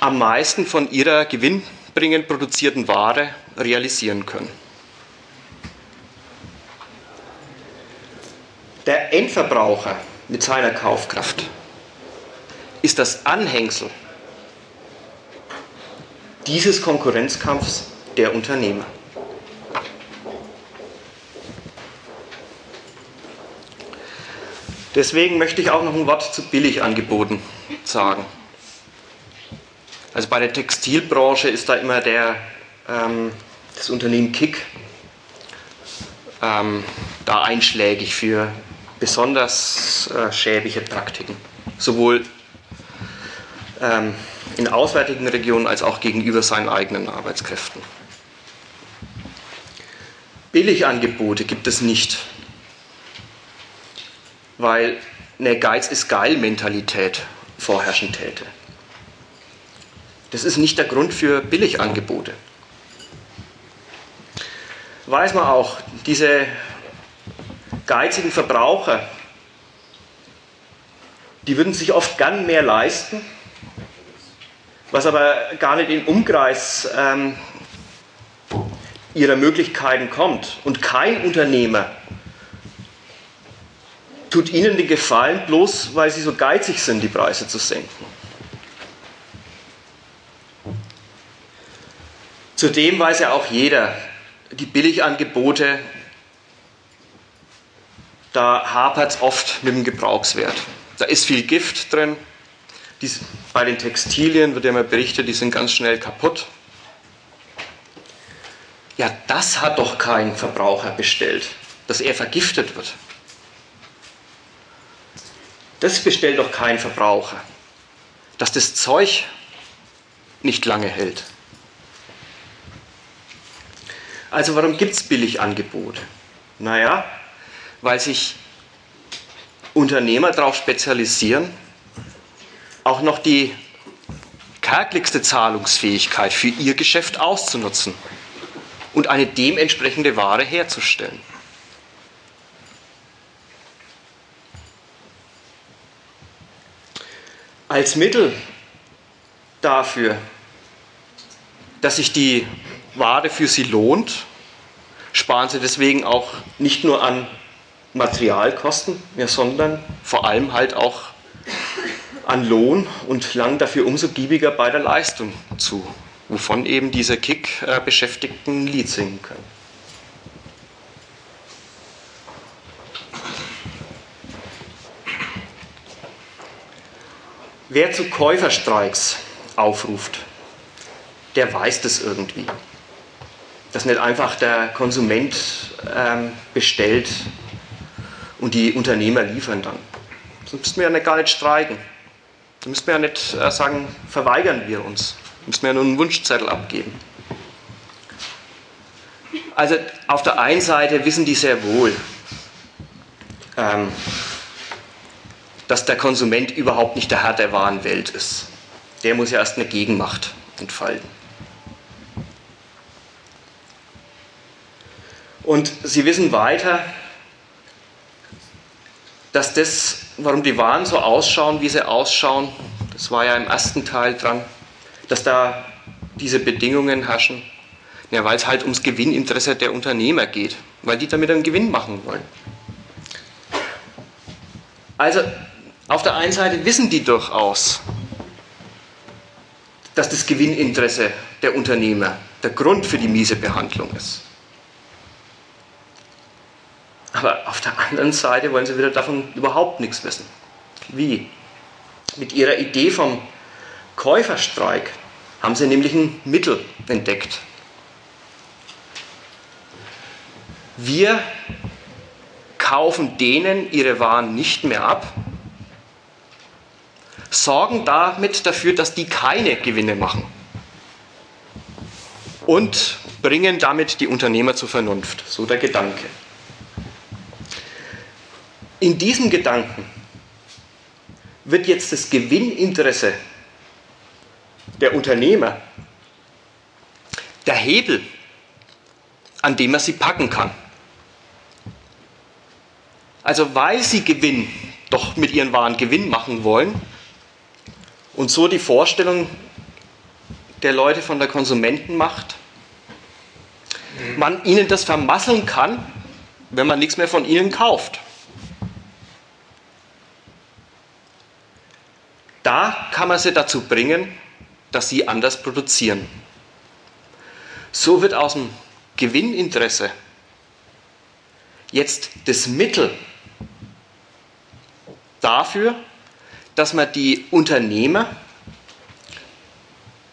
am meisten von ihrer bringen produzierten Ware realisieren können. Der Endverbraucher mit seiner Kaufkraft ist das Anhängsel dieses Konkurrenzkampfs der Unternehmer. Deswegen möchte ich auch noch ein Wort zu Billigangeboten sagen. Also bei der Textilbranche ist da immer der, ähm, das Unternehmen Kick ähm, da einschlägig für besonders äh, schäbige Praktiken. Sowohl ähm, in auswärtigen Regionen als auch gegenüber seinen eigenen Arbeitskräften. Billigangebote gibt es nicht, weil eine Geiz ist geil Mentalität vorherrschen täte. Das ist nicht der Grund für Billigangebote. Weiß man auch, diese geizigen Verbraucher, die würden sich oft gern mehr leisten, was aber gar nicht im Umkreis ähm, ihrer Möglichkeiten kommt. Und kein Unternehmer tut ihnen den Gefallen, bloß weil sie so geizig sind, die Preise zu senken. Zudem weiß ja auch jeder, die Billigangebote, da hapert es oft mit dem Gebrauchswert. Da ist viel Gift drin. Dies, bei den Textilien wird ja immer berichtet, die sind ganz schnell kaputt. Ja, das hat doch kein Verbraucher bestellt, dass er vergiftet wird. Das bestellt doch kein Verbraucher, dass das Zeug nicht lange hält. Also warum gibt es Billigangebote? Naja, weil sich Unternehmer darauf spezialisieren, auch noch die kärgligste Zahlungsfähigkeit für ihr Geschäft auszunutzen und eine dementsprechende Ware herzustellen. Als Mittel dafür, dass sich die Ware für sie lohnt, sparen sie deswegen auch nicht nur an Materialkosten, ja, sondern vor allem halt auch an Lohn und lang dafür umso giebiger bei der Leistung zu, wovon eben diese Kick-Beschäftigten ein Lied singen können. Wer zu Käuferstreiks aufruft, der weiß das irgendwie. Dass nicht einfach der Konsument ähm, bestellt und die Unternehmer liefern dann. Sonst müssten wir ja nicht gar nicht streiken. Da müssten wir ja nicht äh, sagen, verweigern wir uns. Da müssten wir ja nur einen Wunschzettel abgeben. Also auf der einen Seite wissen die sehr wohl, ähm, dass der Konsument überhaupt nicht der Herr der wahren Welt ist. Der muss ja erst eine Gegenmacht entfalten. Und sie wissen weiter, dass das, warum die Waren so ausschauen, wie sie ausschauen, das war ja im ersten Teil dran, dass da diese Bedingungen herrschen, ja, weil es halt ums Gewinninteresse der Unternehmer geht, weil die damit einen Gewinn machen wollen. Also auf der einen Seite wissen die durchaus, dass das Gewinninteresse der Unternehmer der Grund für die miese Behandlung ist. Aber auf der anderen Seite wollen sie wieder davon überhaupt nichts wissen. Wie? Mit ihrer Idee vom Käuferstreik haben sie nämlich ein Mittel entdeckt. Wir kaufen denen ihre Waren nicht mehr ab, sorgen damit dafür, dass die keine Gewinne machen und bringen damit die Unternehmer zur Vernunft. So der Gedanke. In diesem Gedanken wird jetzt das Gewinninteresse der Unternehmer der Hebel, an dem er sie packen kann. Also weil sie Gewinn, doch mit ihren Waren Gewinn machen wollen und so die Vorstellung der Leute von der Konsumentenmacht, man ihnen das vermasseln kann, wenn man nichts mehr von ihnen kauft. Da kann man sie dazu bringen, dass sie anders produzieren. So wird aus dem Gewinninteresse jetzt das Mittel, dafür, dass man die Unternehmer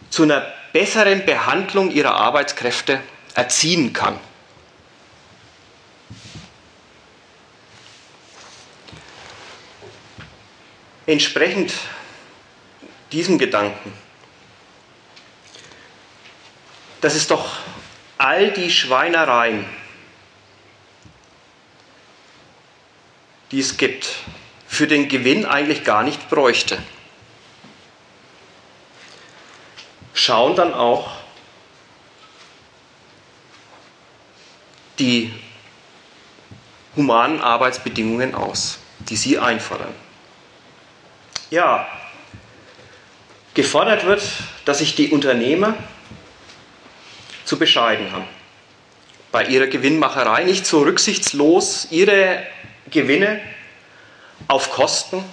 zu einer besseren Behandlung ihrer Arbeitskräfte erziehen kann. Entsprechend diesem Gedanken, dass es doch all die Schweinereien, die es gibt, für den Gewinn eigentlich gar nicht bräuchte. Schauen dann auch die humanen Arbeitsbedingungen aus, die Sie einfordern. Ja, gefordert wird, dass sich die Unternehmer zu bescheiden haben. Bei ihrer Gewinnmacherei nicht so rücksichtslos ihre Gewinne auf Kosten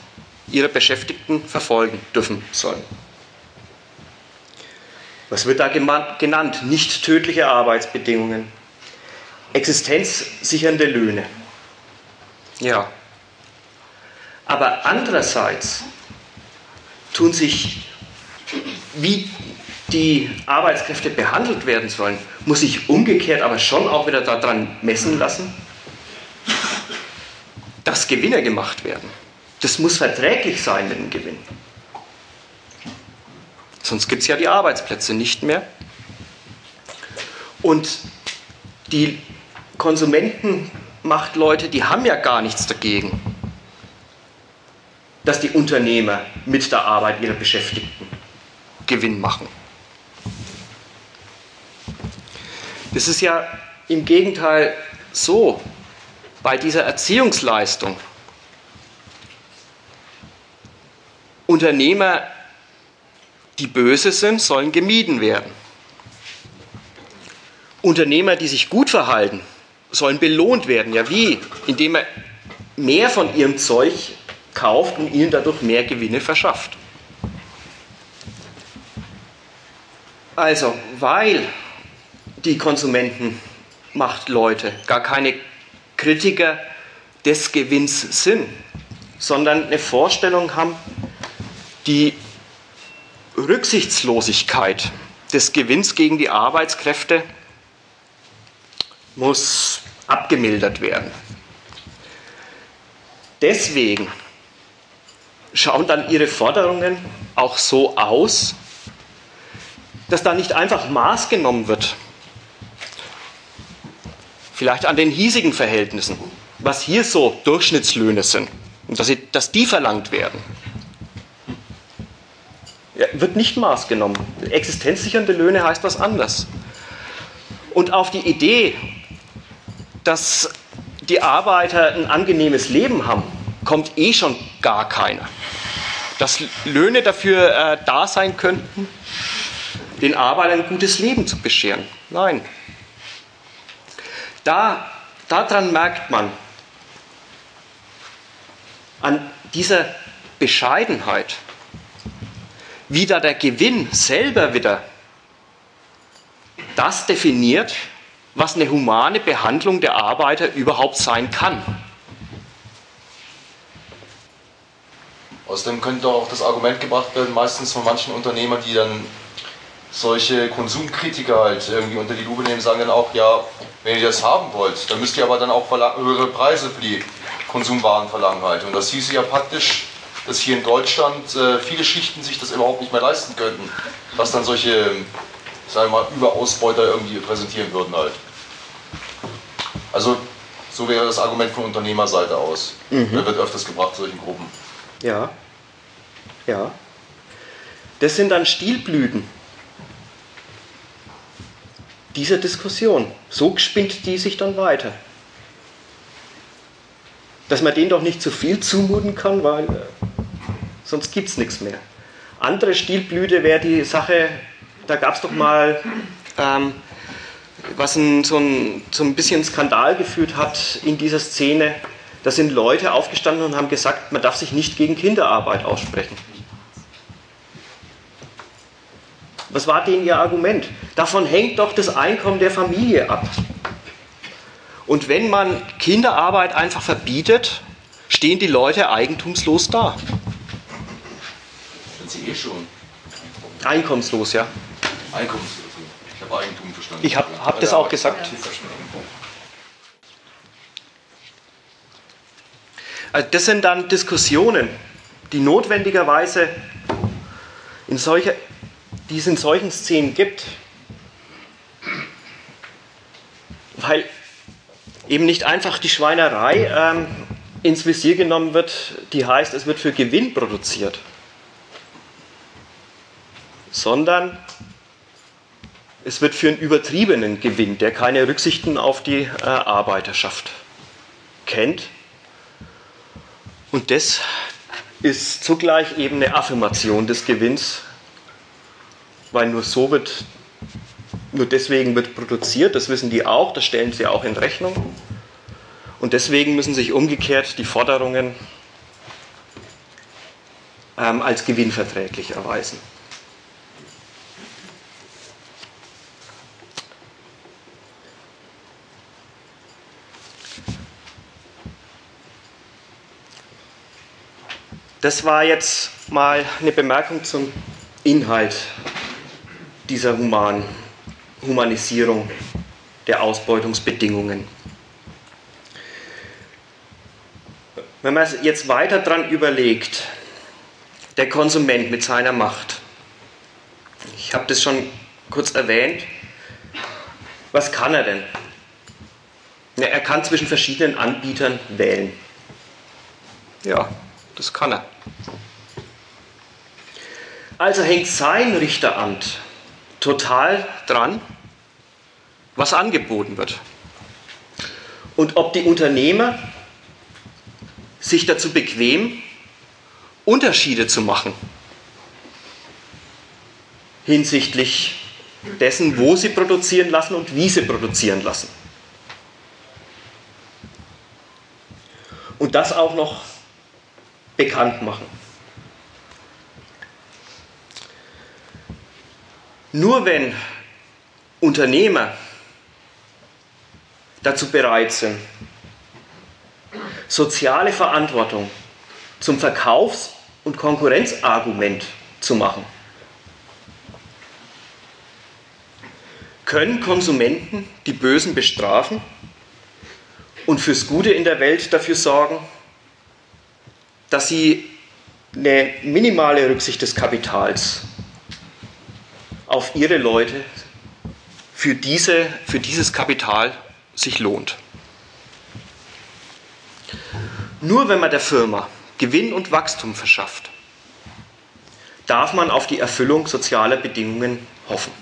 ihrer Beschäftigten verfolgen dürfen sollen. Was wird da genannt? Nicht tödliche Arbeitsbedingungen, existenzsichernde Löhne. Ja. Aber andererseits tun sich, wie die Arbeitskräfte behandelt werden sollen, muss sich umgekehrt aber schon auch wieder daran messen lassen, dass Gewinne gemacht werden. Das muss verträglich sein mit dem Gewinn. Sonst gibt es ja die Arbeitsplätze nicht mehr. Und die Konsumentenmachtleute, die haben ja gar nichts dagegen, dass die Unternehmer mit der Arbeit ihrer Beschäftigten Gewinn machen. Das ist ja im Gegenteil so, bei dieser Erziehungsleistung. Unternehmer, die böse sind, sollen gemieden werden. Unternehmer, die sich gut verhalten, sollen belohnt werden. Ja, wie? Indem er mehr von ihrem Zeug kauft und ihnen dadurch mehr Gewinne verschafft. Also, weil die Konsumentenmachtleute gar keine Kritiker des Gewinns sind, sondern eine Vorstellung haben, die Rücksichtslosigkeit des Gewinns gegen die Arbeitskräfte muss abgemildert werden. Deswegen schauen dann ihre Forderungen auch so aus, dass da nicht einfach Maß genommen wird vielleicht an den hiesigen Verhältnissen, was hier so Durchschnittslöhne sind und dass, sie, dass die verlangt werden. Ja, wird nicht maßgenommen. Existenzsichernde Löhne heißt was anderes. Und auf die Idee, dass die Arbeiter ein angenehmes Leben haben, kommt eh schon gar keiner. Dass Löhne dafür äh, da sein könnten, den Arbeitern ein gutes Leben zu bescheren. Nein, da, daran merkt man, an dieser Bescheidenheit, wie da der Gewinn selber wieder das definiert, was eine humane Behandlung der Arbeiter überhaupt sein kann. Außerdem könnte auch das Argument gebracht werden, meistens von manchen Unternehmern, die dann solche Konsumkritiker halt irgendwie unter die Lupe nehmen, sagen dann auch, ja, wenn ihr das haben wollt, dann müsst ihr aber dann auch höhere Preise für die Konsumwaren verlangen halt. Und das hieße ja praktisch, dass hier in Deutschland äh, viele Schichten sich das überhaupt nicht mehr leisten könnten, was dann solche, sagen wir mal, Überausbeuter irgendwie präsentieren würden halt. Also so wäre das Argument von Unternehmerseite aus. Mhm. Da wird öfters gebracht, solchen Gruppen. Ja. Ja. Das sind dann Stilblüten dieser Diskussion. So spinnt die sich dann weiter. Dass man denen doch nicht zu viel zumuten kann, weil äh, sonst gibt es nichts mehr. Andere Stilblüte wäre die Sache, da gab es doch mal, ähm, was ein, so, ein, so ein bisschen Skandal geführt hat in dieser Szene. Da sind Leute aufgestanden und haben gesagt, man darf sich nicht gegen Kinderarbeit aussprechen. Was war denen ihr Argument? Davon hängt doch das Einkommen der Familie ab. Und wenn man Kinderarbeit einfach verbietet, stehen die Leute eigentumslos da. Sind sie eh schon. Einkommenslos, ja. Einkommenslos. Ich habe Eigentum verstanden. Ich habe hab das auch gesagt. Also das sind dann Diskussionen, die notwendigerweise in solcher, die es in solchen Szenen gibt, weil eben nicht einfach die Schweinerei ähm, ins Visier genommen wird, die heißt, es wird für Gewinn produziert, sondern es wird für einen übertriebenen Gewinn, der keine Rücksichten auf die äh, Arbeiterschaft kennt. Und das ist zugleich eben eine Affirmation des Gewinns, weil nur so wird, nur deswegen wird produziert, das wissen die auch, das stellen sie auch in Rechnung. Und deswegen müssen sich umgekehrt die Forderungen ähm, als gewinnverträglich erweisen. Das war jetzt mal eine Bemerkung zum Inhalt dieser Human Humanisierung der Ausbeutungsbedingungen. Wenn man jetzt weiter dran überlegt, der Konsument mit seiner Macht, ich habe das schon kurz erwähnt, was kann er denn? Ja, er kann zwischen verschiedenen Anbietern wählen. Ja, das kann er. Also hängt sein Richteramt total dran, was angeboten wird. Und ob die Unternehmer sich dazu bequem, Unterschiede zu machen hinsichtlich dessen, wo sie produzieren lassen und wie sie produzieren lassen. Und das auch noch bekannt machen. Nur wenn Unternehmer dazu bereit sind, soziale Verantwortung zum Verkaufs- und Konkurrenzargument zu machen, können Konsumenten die Bösen bestrafen und fürs Gute in der Welt dafür sorgen, dass sie eine minimale Rücksicht des Kapitals auf ihre Leute für, diese, für dieses Kapital sich lohnt. Nur wenn man der Firma Gewinn und Wachstum verschafft, darf man auf die Erfüllung sozialer Bedingungen hoffen.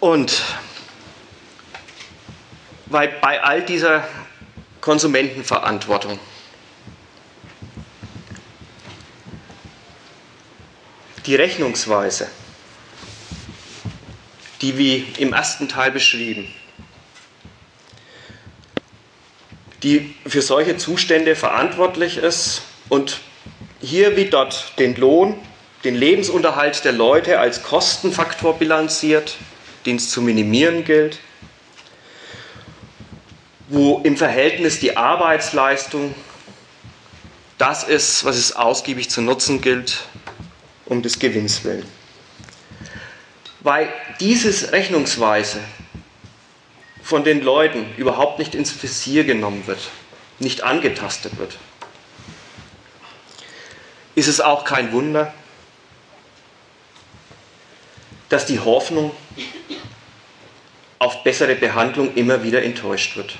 Und weil bei all dieser Konsumentenverantwortung die Rechnungsweise, die wie im ersten Teil beschrieben, die für solche Zustände verantwortlich ist und hier wie dort den Lohn, den Lebensunterhalt der Leute als Kostenfaktor bilanziert, den es zu minimieren gilt, wo im Verhältnis die Arbeitsleistung das ist, was es ausgiebig zu nutzen gilt, um des Gewinns willen. Weil diese Rechnungsweise von den Leuten überhaupt nicht ins Visier genommen wird, nicht angetastet wird, ist es auch kein Wunder, dass die Hoffnung auf bessere Behandlung immer wieder enttäuscht wird.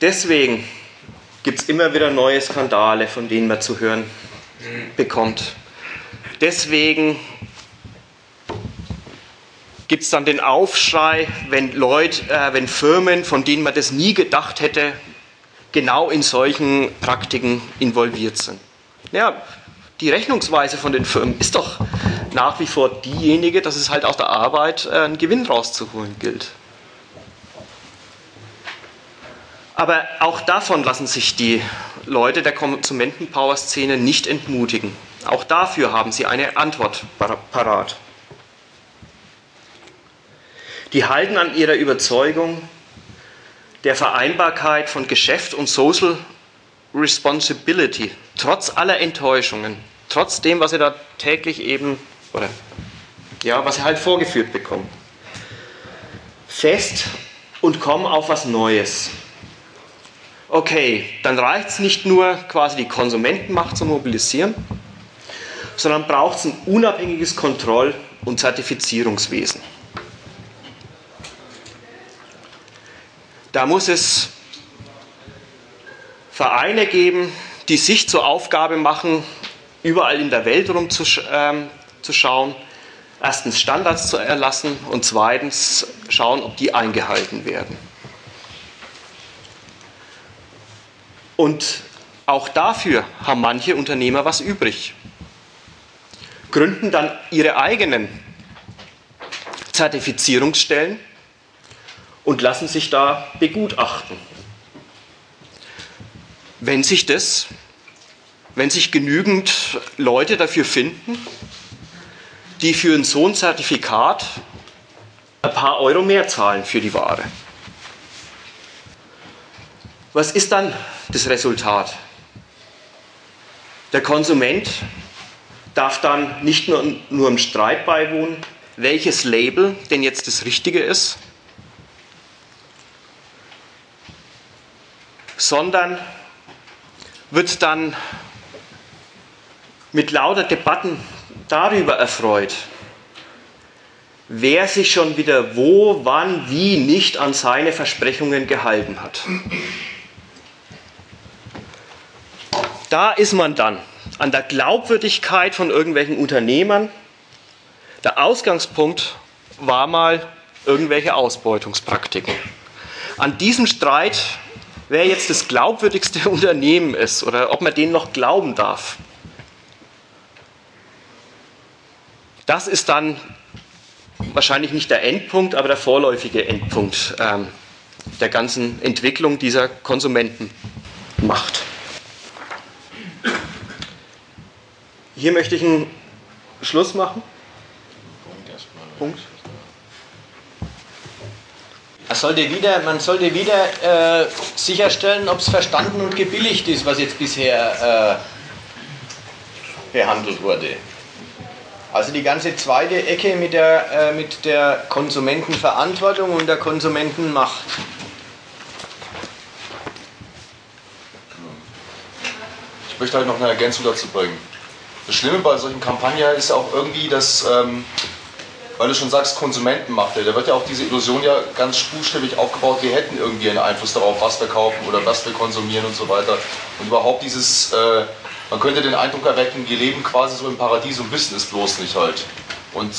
Deswegen gibt es immer wieder neue Skandale, von denen man zu hören bekommt. Deswegen gibt es dann den Aufschrei, wenn Leute, äh, wenn Firmen, von denen man das nie gedacht hätte, genau in solchen Praktiken involviert sind. Ja, die Rechnungsweise von den Firmen ist doch nach wie vor diejenige, dass es halt aus der Arbeit äh, einen Gewinn rauszuholen gilt. Aber auch davon lassen sich die Leute der Konsumentenpower-Szene nicht entmutigen. Auch dafür haben sie eine Antwort parat. Die halten an ihrer Überzeugung der Vereinbarkeit von Geschäft und Social Responsibility, trotz aller Enttäuschungen, trotz dem, was sie da täglich eben, oder ja, was sie halt vorgeführt bekommen, fest und kommen auf was Neues. Okay, dann reicht es nicht nur, quasi die Konsumentenmacht zu mobilisieren, sondern braucht es ein unabhängiges Kontroll- und Zertifizierungswesen. Da muss es Vereine geben, die sich zur Aufgabe machen, überall in der Welt rumzuschauen, ähm, erstens Standards zu erlassen und zweitens schauen, ob die eingehalten werden. Und auch dafür haben manche Unternehmer was übrig, gründen dann ihre eigenen Zertifizierungsstellen und lassen sich da begutachten. Wenn sich das, wenn sich genügend Leute dafür finden, die für ein so ein Zertifikat ein paar Euro mehr zahlen für die Ware. Was ist dann das Resultat? Der Konsument darf dann nicht nur, nur im Streit beiwohnen, welches Label denn jetzt das Richtige ist, sondern wird dann mit lauter Debatten darüber erfreut, wer sich schon wieder wo, wann, wie nicht an seine Versprechungen gehalten hat. Da ist man dann an der Glaubwürdigkeit von irgendwelchen Unternehmern. Der Ausgangspunkt war mal irgendwelche Ausbeutungspraktiken. An diesem Streit wer jetzt das glaubwürdigste *laughs* Unternehmen ist oder ob man denen noch glauben darf. Das ist dann wahrscheinlich nicht der Endpunkt, aber der vorläufige Endpunkt ähm, der ganzen Entwicklung dieser Konsumentenmacht. Hier möchte ich einen Schluss machen. Punkt. Man sollte wieder, man sollte wieder äh, sicherstellen, ob es verstanden und gebilligt ist, was jetzt bisher äh, behandelt wurde. Also die ganze zweite Ecke mit der, äh, mit der Konsumentenverantwortung und der Konsumentenmacht. Ich möchte halt noch eine Ergänzung dazu bringen. Das Schlimme bei solchen Kampagnen ist auch irgendwie, dass ähm, weil du schon sagst, Konsumentenmacht, da wird ja auch diese Illusion ja ganz buchstäblich aufgebaut, wir hätten irgendwie einen Einfluss darauf, was wir kaufen oder was wir konsumieren und so weiter. Und überhaupt dieses, äh, man könnte den Eindruck erwecken, wir leben quasi so im Paradies und wissen es bloß nicht halt. Und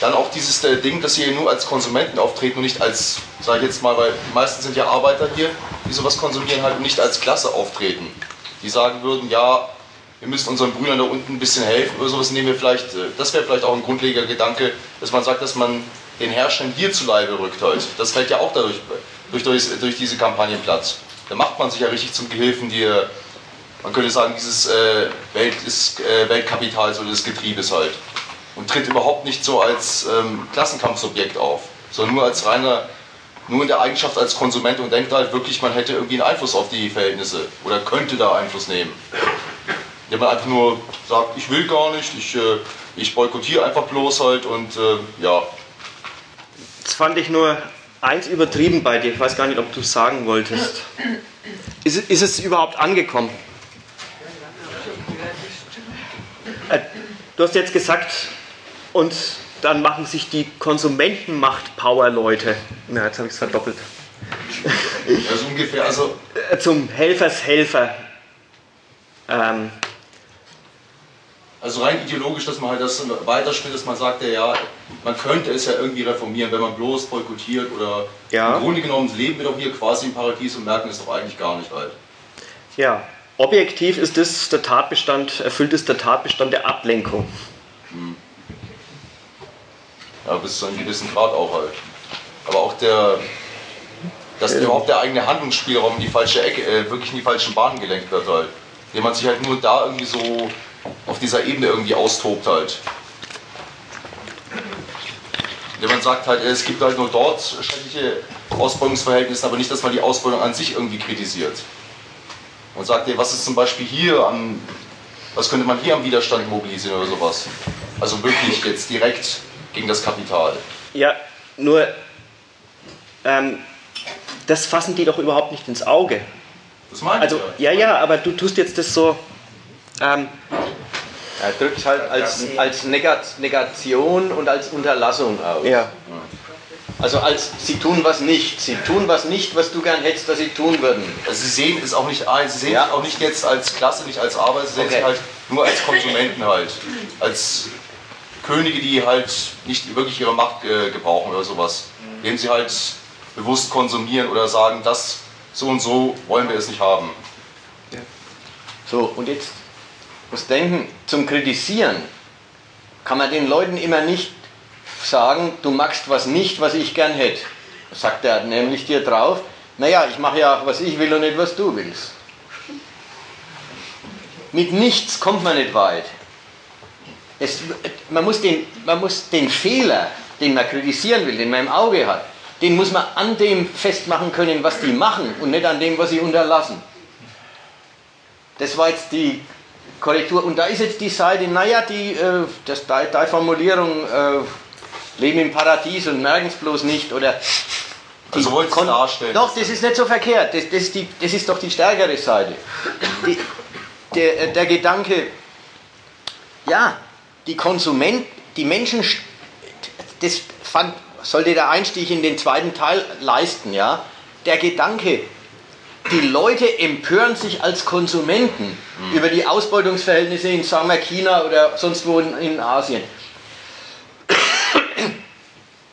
dann auch dieses äh, Ding, dass sie nur als Konsumenten auftreten und nicht als, sage ich jetzt mal, weil die meisten sind ja Arbeiter hier, die sowas konsumieren halt und nicht als Klasse auftreten. Die sagen würden, ja, wir müssen unseren Brüdern da unten ein bisschen helfen oder sowas nehmen wir vielleicht, äh, das wäre vielleicht auch ein grundlegender Gedanke, dass man sagt, dass man den Herrschern hier zu Leibe rückt heute. Das fällt ja auch dadurch, durch, durch, durch diese Kampagnen Platz. Da macht man sich ja richtig zum Gehilfen, die, man könnte sagen, dieses äh, Welt, des, äh, Weltkapitals oder des Getriebes halt. Und tritt überhaupt nicht so als ähm, Klassenkampfsubjekt auf, sondern nur als reiner, nur in der Eigenschaft als Konsument und denkt halt wirklich, man hätte irgendwie einen Einfluss auf die Verhältnisse oder könnte da Einfluss nehmen indem man einfach nur sagt, ich will gar nicht, ich, äh, ich boykottiere einfach bloß halt und äh, ja. Das fand ich nur eins übertrieben bei dir, ich weiß gar nicht, ob du es sagen wolltest. Ist, ist es überhaupt angekommen? Äh, du hast jetzt gesagt, und dann machen sich die Konsumentenmacht-Power-Leute, na jetzt habe ich es verdoppelt. Ja, so ungefähr, also. Zum Helfershelfer. Ähm, also rein ideologisch, dass man halt das weiterspielt, dass man sagt, ja, man könnte es ja irgendwie reformieren, wenn man bloß boykottiert oder ja. im Grunde genommen leben wir doch hier quasi im Paradies und merken es doch eigentlich gar nicht halt. Ja, objektiv ist das der Tatbestand, erfüllt es der Tatbestand der Ablenkung. Hm. Ja, bis zu einem gewissen Grad auch halt. Aber auch der, dass ja. überhaupt der eigene Handlungsspielraum in die falsche Ecke, äh, wirklich in die falschen Bahnen gelenkt wird halt. Indem man sich halt nur da irgendwie so auf dieser Ebene irgendwie austobt halt. Wenn man sagt halt, es gibt halt nur dort schreckliche Ausbeutungsverhältnisse, aber nicht, dass man die Ausbeutung an sich irgendwie kritisiert. Man sagt, ey, was ist zum Beispiel hier am, was könnte man hier am Widerstand mobilisieren oder sowas? Also wirklich jetzt direkt gegen das Kapital. Ja, nur ähm, das fassen die doch überhaupt nicht ins Auge. Das meine Also, ich ja. ja, ja, aber du tust jetzt das so. Ähm, Er drückt es halt als, als Negat- Negation und als Unterlassung aus. ja. Also als sie tun was nicht. Sie tun was nicht, was du gern hättest, dass sie tun würden. Also sie sehen es auch nicht ein, sie sehen Ja. sich auch nicht jetzt als Klasse, nicht als Arbeiter, sie sehen Okay. sich halt nur als Konsumenten halt. Als Könige, die halt nicht wirklich ihre Macht äh, gebrauchen oder sowas. Indem sie halt bewusst konsumieren oder sagen, das so und so wollen wir es nicht haben. So, und jetzt muss denken, zum Kritisieren kann man den Leuten immer nicht sagen, du magst was nicht, was ich gern hätte. Sagt er nämlich dir drauf, naja, ich mache ja, was ich will und nicht, was du willst. Mit nichts kommt man nicht weit. Es, man, muss den, man muss den Fehler, den man kritisieren will, den man im Auge hat, den muss man an dem festmachen können, was die machen und nicht an dem, was sie unterlassen. Das war jetzt die Korrektur. Und da ist jetzt die Seite, naja, die, äh, das, die, die Formulierung, äh, leben im Paradies und merken es bloß nicht. Oder die Also wollt ihr es Kon- darstellen? Doch, das ist nicht so verkehrt. Das, das, ist, die, das ist doch die stärkere Seite. Die, der, äh, der Gedanke, ja, die Konsument, die Menschen, das fand, sollte der Einstieg in den zweiten Teil leisten, ja. Der Gedanke, die Leute empören sich als Konsumenten über die Ausbeutungsverhältnisse in, sagen wir, China oder sonst wo in, in Asien.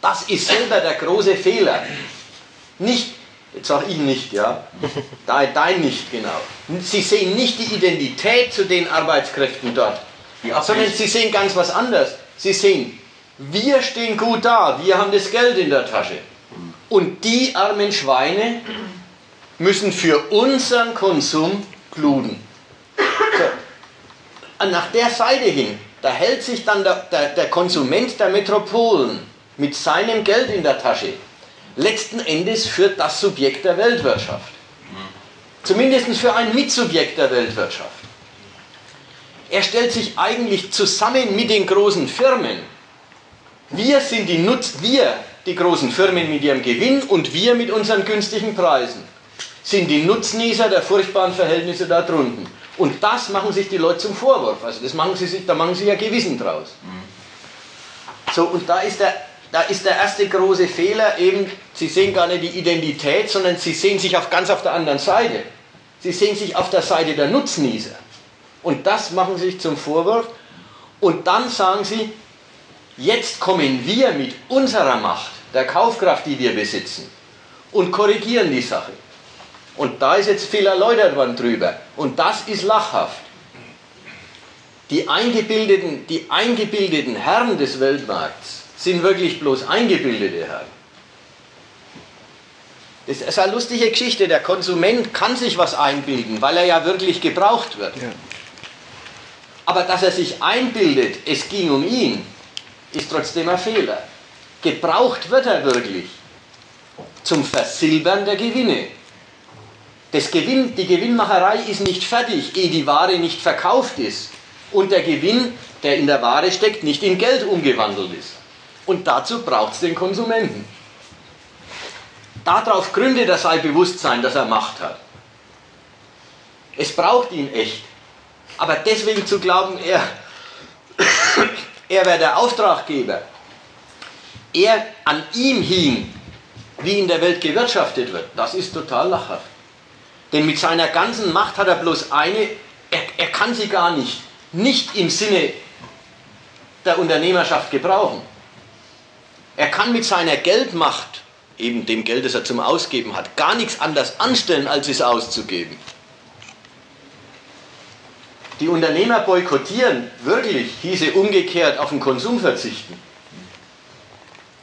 Das ist selber der große Fehler. Nicht, jetzt sage ich nicht, ja, dein, dein nicht genau. Sie sehen nicht die Identität zu den Arbeitskräften dort, Die sondern Absicht. sie sehen ganz was anderes. Sie sehen, wir stehen gut da, wir haben das Geld in der Tasche. Und die armen Schweine müssen für unseren Konsum bluten. So. Nach der Seite hin, da hält sich dann der, der, der Konsument der Metropolen mit seinem Geld in der Tasche letzten Endes für das Subjekt der Weltwirtschaft. Zumindest für ein Mitsubjekt der Weltwirtschaft. Er stellt sich eigentlich zusammen mit den großen Firmen. Wir sind die Nutz, wir, die großen Firmen mit ihrem Gewinn und wir mit unseren günstigen Preisen, sind die Nutznießer der furchtbaren Verhältnisse da drunten. Und das machen sich die Leute zum Vorwurf. Also das machen sie sich, da machen sie ja Gewissen draus. So, und da ist, der, da ist der erste große Fehler eben, sie sehen gar nicht die Identität, sondern sie sehen sich auf, ganz auf der anderen Seite. Sie sehen sich auf der Seite der Nutznießer. Und das machen sie sich zum Vorwurf. Und dann sagen sie, jetzt kommen wir mit unserer Macht, der Kaufkraft, die wir besitzen, und korrigieren die Sache. Und da ist jetzt viel erläutert worden drüber. Und das ist lachhaft. Die eingebildeten, die eingebildeten Herren des Weltmarkts sind wirklich bloß eingebildete Herren. Das ist eine lustige Geschichte. Der Konsument kann sich was einbilden, weil er ja wirklich gebraucht wird. Aber dass er sich einbildet, es ging um ihn, ist trotzdem ein Fehler. Gebraucht wird er wirklich zum Versilbern der Gewinne. Das Gewinn, die Gewinnmacherei ist nicht fertig, ehe die Ware nicht verkauft ist und der Gewinn, der in der Ware steckt, nicht in Geld umgewandelt ist. Und dazu braucht es den Konsumenten. Darauf gründet er sein Bewusstsein, dass er Macht hat. Es braucht ihn echt. Aber deswegen zu glauben, er, *coughs* er wäre der Auftraggeber, er an ihm hing, wie in der Welt gewirtschaftet wird, das ist total lachhaft. Denn mit seiner ganzen Macht hat er bloß eine, er, er kann sie gar nicht, nicht im Sinne der Unternehmerschaft gebrauchen. Er kann mit seiner Geldmacht, eben dem Geld, das er zum Ausgeben hat, gar nichts anderes anstellen, als es auszugeben. Die Unternehmer boykottieren, wirklich, hieße umgekehrt auf den Konsum verzichten.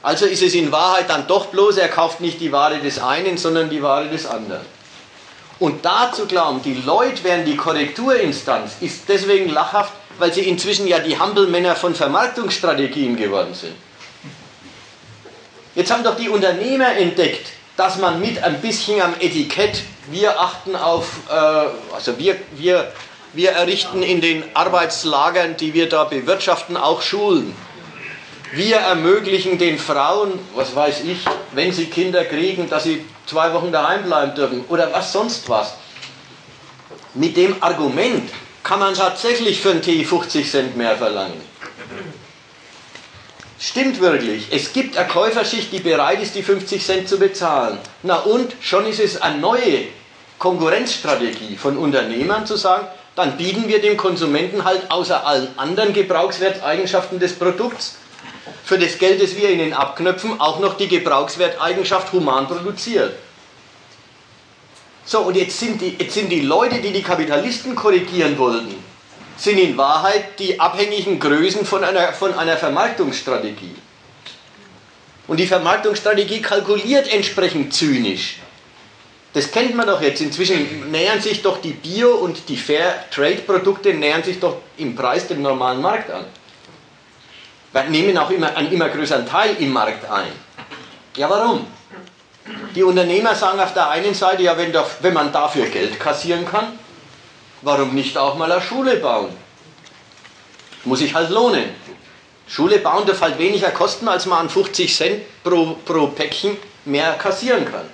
Also ist es in Wahrheit dann doch bloß, er kauft nicht die Ware des einen, sondern die Ware des anderen. Und da zu glauben, die Leute wären die Korrekturinstanz, ist deswegen lachhaft, weil sie inzwischen ja die Hampelmänner von Vermarktungsstrategien geworden sind. Jetzt haben doch die Unternehmer entdeckt, dass man mit ein bisschen am Etikett, wir achten auf, äh, also wir, wir, wir errichten in den Arbeitslagern, die wir da bewirtschaften, auch Schulen. Wir ermöglichen den Frauen, was weiß ich, wenn sie Kinder kriegen, dass sie zwei Wochen daheim bleiben dürfen oder was sonst was. Mit dem Argument kann man tatsächlich für einen Tee 50 Cent mehr verlangen. Stimmt wirklich. Es gibt eine Käuferschicht, die bereit ist, die 50 Cent zu bezahlen. Na und schon ist es eine neue Konkurrenzstrategie von Unternehmern zu sagen, dann bieten wir dem Konsumenten halt außer allen anderen Gebrauchswerteigenschaften des Produkts für das Geld, das wir ihnen abknöpfen, auch noch die Gebrauchswerteigenschaft human produziert. So, und jetzt sind, die, jetzt sind die Leute, die die Kapitalisten korrigieren wollten, sind in Wahrheit die abhängigen Größen von einer, von einer Vermarktungsstrategie. Und die Vermarktungsstrategie kalkuliert entsprechend zynisch. Das kennt man doch jetzt. Inzwischen nähern sich doch die Bio- und die Fair-Trade-Produkte nähern sich doch im Preis dem normalen Markt an. Nehmen auch immer einen immer größeren Teil im Markt ein. Ja, warum? Die Unternehmer sagen auf der einen Seite, ja, wenn, doch, wenn man dafür Geld kassieren kann, warum nicht auch mal eine Schule bauen? Muss sich halt lohnen. Schule bauen darf halt weniger kosten, als man an 50 Cent pro, pro Päckchen mehr kassieren kann.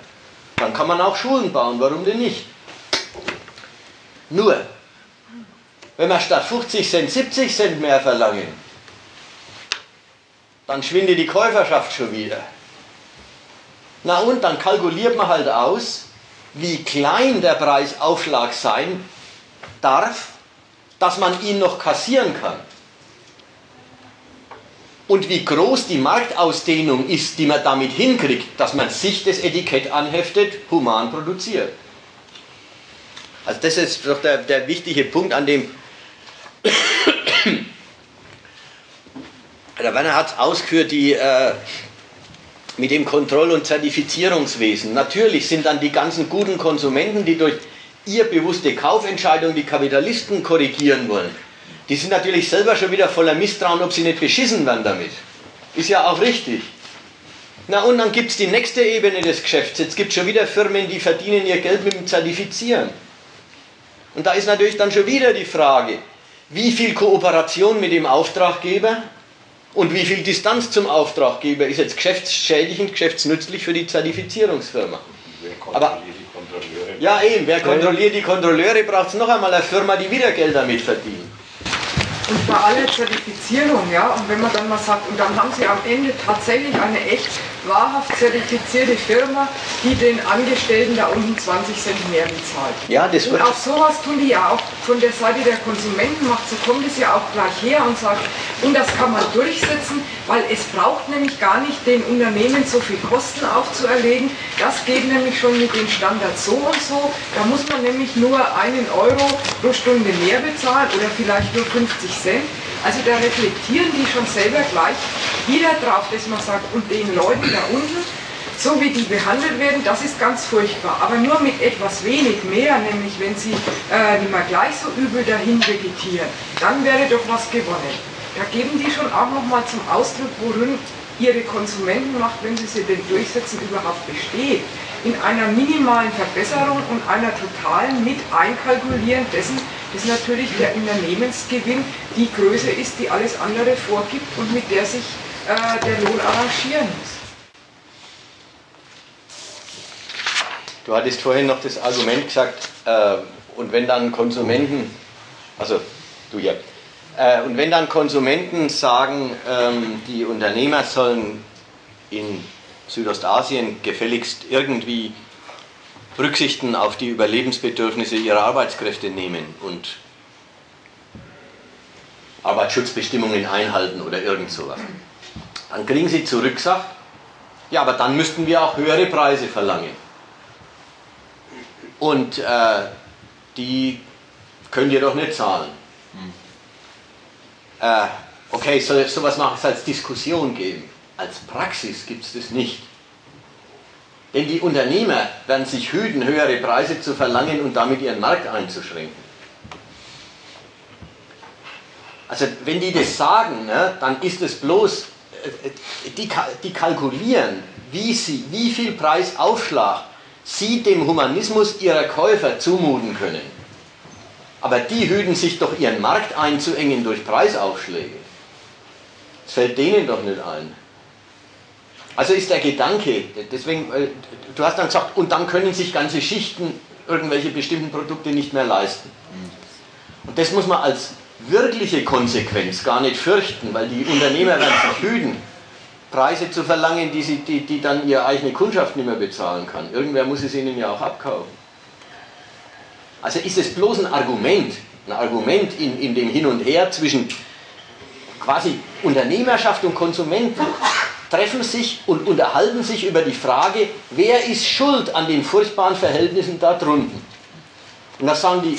Dann kann man auch Schulen bauen, warum denn nicht? Nur, wenn wir statt 50 Cent 70 Cent mehr verlangen, dann schwindet die Käuferschaft schon wieder. Na und dann kalkuliert man halt aus, wie klein der Preisaufschlag sein darf, dass man ihn noch kassieren kann. Und wie groß die Marktausdehnung ist, die man damit hinkriegt, dass man sich das Etikett anheftet, human produziert. Also das ist doch der, der wichtige Punkt, an dem der Werner hat es ausgeführt, die, äh, mit dem Kontroll- und Zertifizierungswesen. Natürlich sind dann die ganzen guten Konsumenten, die durch ihr bewusste Kaufentscheidung die Kapitalisten korrigieren wollen, die sind natürlich selber schon wieder voller Misstrauen, ob sie nicht beschissen werden damit. Ist ja auch richtig. Na und dann gibt es die nächste Ebene des Geschäfts. Jetzt gibt es schon wieder Firmen, die verdienen ihr Geld mit dem Zertifizieren. Und da ist natürlich dann schon wieder die Frage, wie viel Kooperation mit dem Auftraggeber und wie viel Distanz zum Auftraggeber ist jetzt geschäftsschädigend, geschäftsnützlich für die Zertifizierungsfirma. Aber ja, eben, wer kontrolliert die Kontrolleure, braucht es noch einmal eine Firma, die wieder Geld damit verdient. Und bei aller Zertifizierung, ja, und wenn man dann mal sagt, und dann haben sie am Ende tatsächlich eine echt wahrhaft zertifizierte Firma, die den Angestellten da unten 20 Cent mehr bezahlt. Ja, das Und wird. auf sowas tun die ja auch von der Seite der Konsumentenmacht, so kommt es ja auch gleich her und sagt, und das kann man durchsetzen, weil es braucht nämlich gar nicht den Unternehmen so viel Kosten aufzuerlegen. Das geht nämlich schon mit den Standards so und so. Da muss man nämlich nur einen Euro pro Stunde mehr bezahlen oder vielleicht nur 50 Cent. Also da reflektieren die schon selber gleich wieder drauf, dass man sagt, und den Leuten da unten, so wie die behandelt werden, das ist ganz furchtbar. Aber nur mit etwas wenig mehr, nämlich wenn sie äh, nicht mehr gleich so übel dahin vegetieren, dann wäre doch was gewonnen. Da geben die schon auch nochmal zum Ausdruck, worin ihre Konsumentenmacht, wenn sie sie denn durchsetzen, überhaupt besteht. In einer minimalen Verbesserung und einer totalen mit Einkalkulieren dessen, dass natürlich der Unternehmensgewinn die Größe ist, die alles andere vorgibt und mit der sich äh, der Lohn arrangieren muss. Du hattest vorhin noch das Argument gesagt, äh, und wenn dann Konsumenten, also du ja, äh, und wenn dann Konsumenten sagen, ähm, die Unternehmer sollen in Südostasien gefälligst irgendwie Rücksichten auf die Überlebensbedürfnisse ihrer Arbeitskräfte nehmen und Arbeitsschutzbestimmungen einhalten oder irgend sowas. Dann kriegen sie zurück, sagt, ja, aber dann müssten wir auch höhere Preise verlangen. Und äh, die könnt ihr doch nicht zahlen. Äh, okay, soll es sowas mag es als Diskussion geben. Als Praxis gibt es das nicht. Denn die Unternehmer werden sich hüten, höhere Preise zu verlangen und damit ihren Markt einzuschränken. Also wenn die das sagen, ne, dann ist es bloß, äh, die, ka- die kalkulieren wie, sie, wie viel Preisaufschlag sie dem Humanismus ihrer Käufer zumuten können. Aber die hüten sich doch ihren Markt einzuengen durch Preisaufschläge. Das fällt denen doch nicht ein. Also ist der Gedanke, deswegen, äh, du hast dann gesagt, und dann können sich ganze Schichten irgendwelche bestimmten Produkte nicht mehr leisten. Und das muss man als wirkliche Konsequenz gar nicht fürchten, weil die Unternehmer werden sich hüten, Preise zu verlangen, die, sie, die, die dann ihre eigene Kundschaft nicht mehr bezahlen kann. Irgendwer muss es ihnen ja auch abkaufen. Also ist es bloß ein Argument, ein Argument in, in dem Hin und Her zwischen quasi Unternehmerschaft und Konsumenten treffen sich und unterhalten sich über die Frage, wer ist schuld an den furchtbaren Verhältnissen da drunten. Und das sagen die,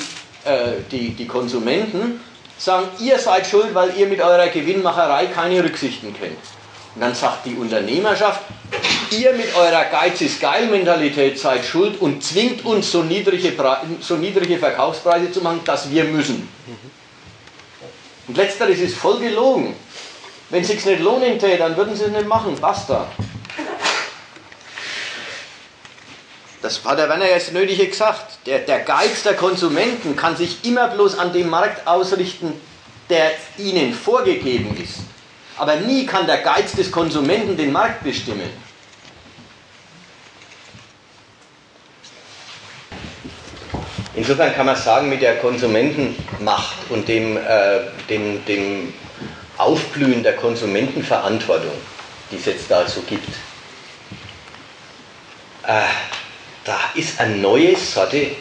äh, die, die Konsumenten, sagen, ihr seid schuld, weil ihr mit eurer Gewinnmacherei keine Rücksichten kennt. Und dann sagt die Unternehmerschaft, ihr mit eurer Geiz ist geil Mentalität seid schuld und zwingt uns so niedrige, so niedrige Verkaufspreise zu machen, dass wir müssen. Und letzteres ist voll gelogen. Wenn es sich nicht lohnen täte, dann würden sie es nicht machen. Basta. Das hat der Werner jetzt nötige gesagt. Der, der Geiz der Konsumenten kann sich immer bloß an dem Markt ausrichten, der ihnen vorgegeben ist. Aber nie kann der Geiz des Konsumenten den Markt bestimmen. Insofern kann man sagen, mit der Konsumentenmacht und dem, äh, dem, dem Aufblühen der Konsumentenverantwortung, die es jetzt da so gibt, äh, da ist eine neue Sorte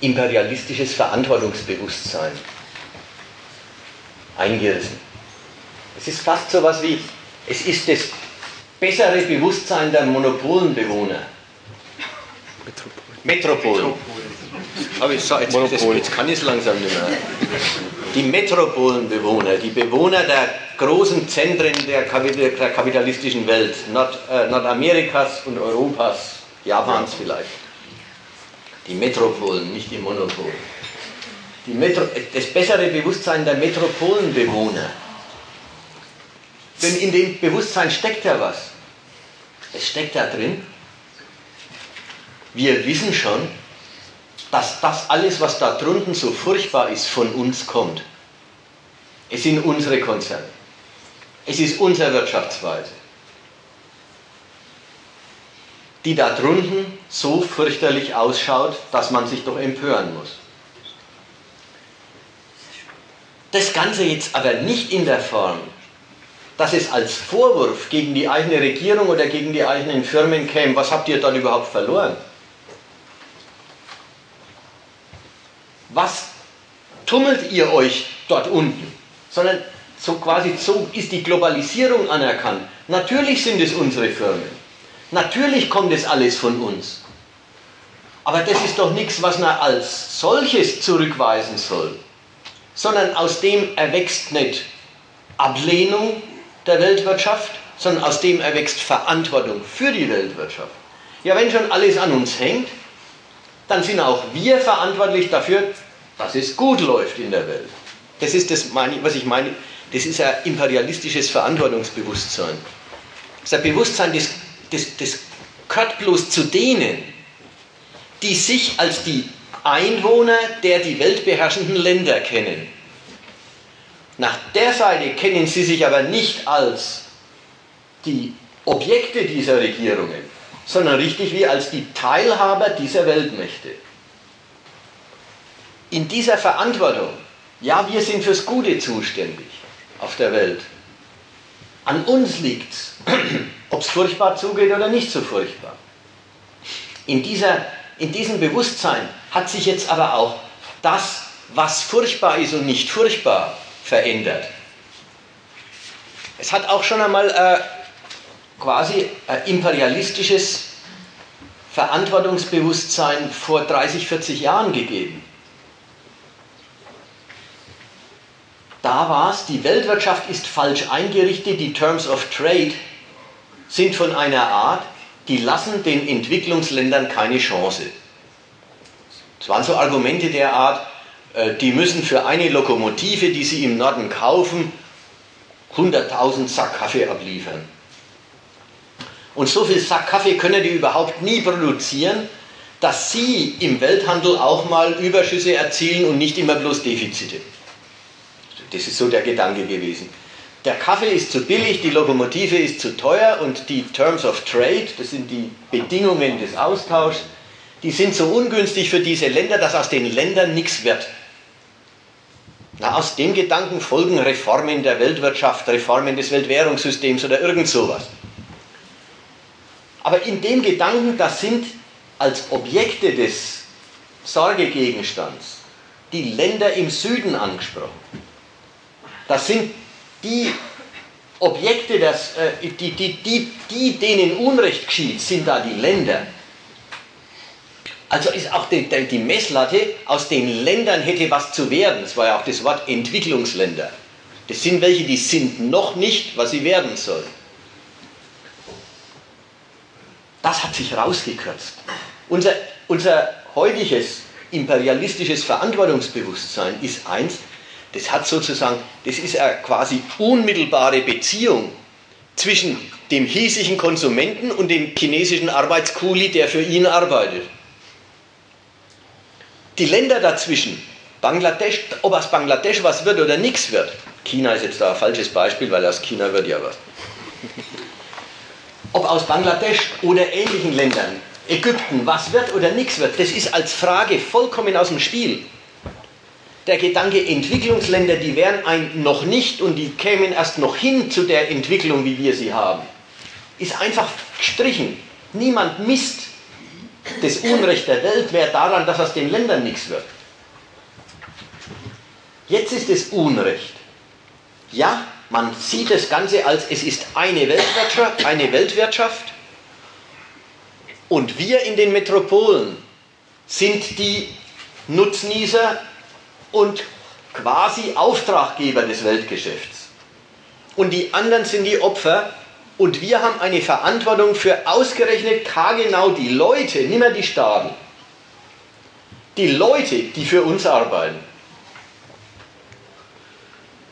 imperialistisches Verantwortungsbewusstsein eingerissen. Es ist fast so was wie, es ist das bessere Bewusstsein der Monopolenbewohner. Metropolen. *laughs* Aber ich sag, jetzt, jetzt, jetzt kann ich es langsam nicht mehr. Die Metropolenbewohner, die Bewohner der großen Zentren der, der kapitalistischen Welt, Nord, äh, Nordamerikas und Europas, Japans vielleicht. Die Metropolen, nicht die Monopolen die Metro, das bessere Bewusstsein der Metropolenbewohner. Denn in dem Bewusstsein steckt ja was. Es steckt da drin. Wir wissen schon, dass das alles, was da drunten so furchtbar ist, von uns kommt. Es sind unsere Konzerne. Es ist unsere Wirtschaftsweise, die da drunten so fürchterlich ausschaut, dass man sich doch empören muss. Das Ganze jetzt aber nicht in der Form, dass es als Vorwurf gegen die eigene Regierung oder gegen die eigenen Firmen käme, was habt ihr dann überhaupt verloren? Was tummelt ihr euch dort unten? Sondern so quasi so ist die Globalisierung anerkannt. Natürlich sind es unsere Firmen. Natürlich kommt es alles von uns. Aber das ist doch nichts, was man als solches zurückweisen soll sondern aus dem erwächst nicht Ablehnung der Weltwirtschaft, sondern aus dem erwächst Verantwortung für die Weltwirtschaft. Ja, wenn schon alles an uns hängt, dann sind auch wir verantwortlich dafür, dass es gut läuft in der Welt. Das ist das, was ich meine, das ist ein imperialistisches Verantwortungsbewusstsein. Das ist ein Bewusstsein, das, das, das gehört bloß zu denen, die sich als die Einwohner der die weltbeherrschenden Länder kennen. Nach der Seite kennen sie sich aber nicht als die Objekte dieser Regierungen, sondern richtig wie als die Teilhaber dieser Weltmächte. In dieser Verantwortung, ja, wir sind fürs Gute zuständig auf der Welt. An uns liegt es, *clears throat* ob es furchtbar zugeht oder nicht so furchtbar. In dieser in diesem Bewusstsein hat sich jetzt aber auch das, was furchtbar ist und nicht furchtbar, verändert. Es hat auch schon einmal äh, quasi ein imperialistisches Verantwortungsbewusstsein vor 30, 40 Jahren gegeben. Da war es, die Weltwirtschaft ist falsch eingerichtet, die Terms of Trade sind von einer Art, die lassen den Entwicklungsländern keine Chance. Das waren so Argumente der Art, äh, die müssen für eine Lokomotive, die sie im Norden kaufen, 100.000 Sack Kaffee abliefern. Und so viel Sack Kaffee können die überhaupt nie produzieren, dass sie im Welthandel auch mal Überschüsse erzielen und nicht immer bloß Defizite. Das ist so der Gedanke gewesen. Der Kaffee ist zu billig, die Lokomotive ist zu teuer und die Terms of Trade, das sind die Bedingungen des Austauschs, die sind so ungünstig für diese Länder, dass aus den Ländern nichts wird. Na, aus dem Gedanken folgen Reformen der Weltwirtschaft, Reformen des Weltwährungssystems oder irgend sowas. Aber in dem Gedanken, das sind als Objekte des Sorgegegenstands die Länder im Süden angesprochen. Das sind die Objekte, das, äh, die, die, die, die, denen Unrecht geschieht, sind da die Länder. Also ist auch die, die Messlatte, aus den Ländern hätte was zu werden. Das war ja auch das Wort Entwicklungsländer. Das sind welche, die sind noch nicht, was sie werden sollen. Das hat sich rausgekürzt. Unser, unser heutiges imperialistisches Verantwortungsbewusstsein ist eins, das hat sozusagen, das ist eine quasi unmittelbare Beziehung zwischen dem hiesigen Konsumenten und dem chinesischen Arbeitskuli, der für ihn arbeitet. Die Länder dazwischen, Bangladesch, ob aus Bangladesch was wird oder nichts wird, China ist jetzt da ein falsches Beispiel, weil aus China wird ja was. Ob aus Bangladesch oder ähnlichen Ländern, Ägypten, was wird oder nichts wird, das ist als Frage vollkommen aus dem Spiel der Gedanke, Entwicklungsländer, die wären ein noch nicht und die kämen erst noch hin zu der Entwicklung, wie wir sie haben, ist einfach gestrichen. Niemand misst das Unrecht der Welt mehr daran, dass aus den Ländern nichts wird. Jetzt ist es Unrecht. Ja, man sieht das Ganze als es ist eine Weltwirtschaft, eine Weltwirtschaft und wir in den Metropolen sind die Nutznießer und quasi Auftraggeber des Weltgeschäfts. Und die anderen sind die Opfer und wir haben eine Verantwortung für ausgerechnet genau die Leute, nicht mehr die Staaten. Die Leute, die für uns arbeiten.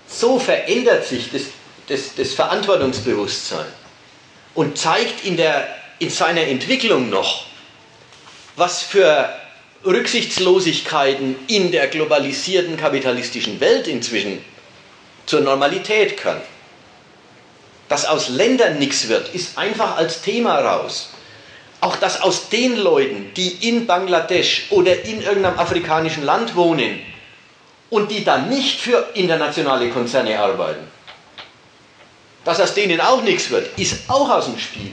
So verändert sich das, das, das Verantwortungsbewusstsein und zeigt in, der, in seiner Entwicklung noch, was für Rücksichtslosigkeiten in der globalisierten kapitalistischen Welt inzwischen zur Normalität kann. Dass aus Ländern nichts wird, ist einfach als Thema raus. Auch dass aus den Leuten, die in Bangladesch oder in irgendeinem afrikanischen Land wohnen und die dann nicht für internationale Konzerne arbeiten, dass aus denen auch nichts wird, ist auch aus dem Spiel.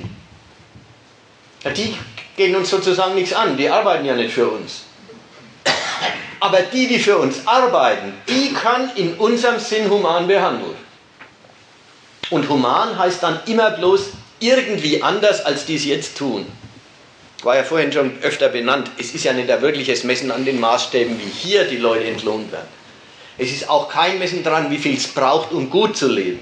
Die gehen uns sozusagen nichts an, die arbeiten ja nicht für uns. Aber die, die für uns arbeiten, die können in unserem Sinn human behandeln. Und human heißt dann immer bloß irgendwie anders, als die es jetzt tun. War ja vorhin schon öfter benannt. Es ist ja nicht ein wirkliches Messen an den Maßstäben, wie hier die Leute entlohnt werden. Es ist auch kein Messen dran, wie viel es braucht, um gut zu leben.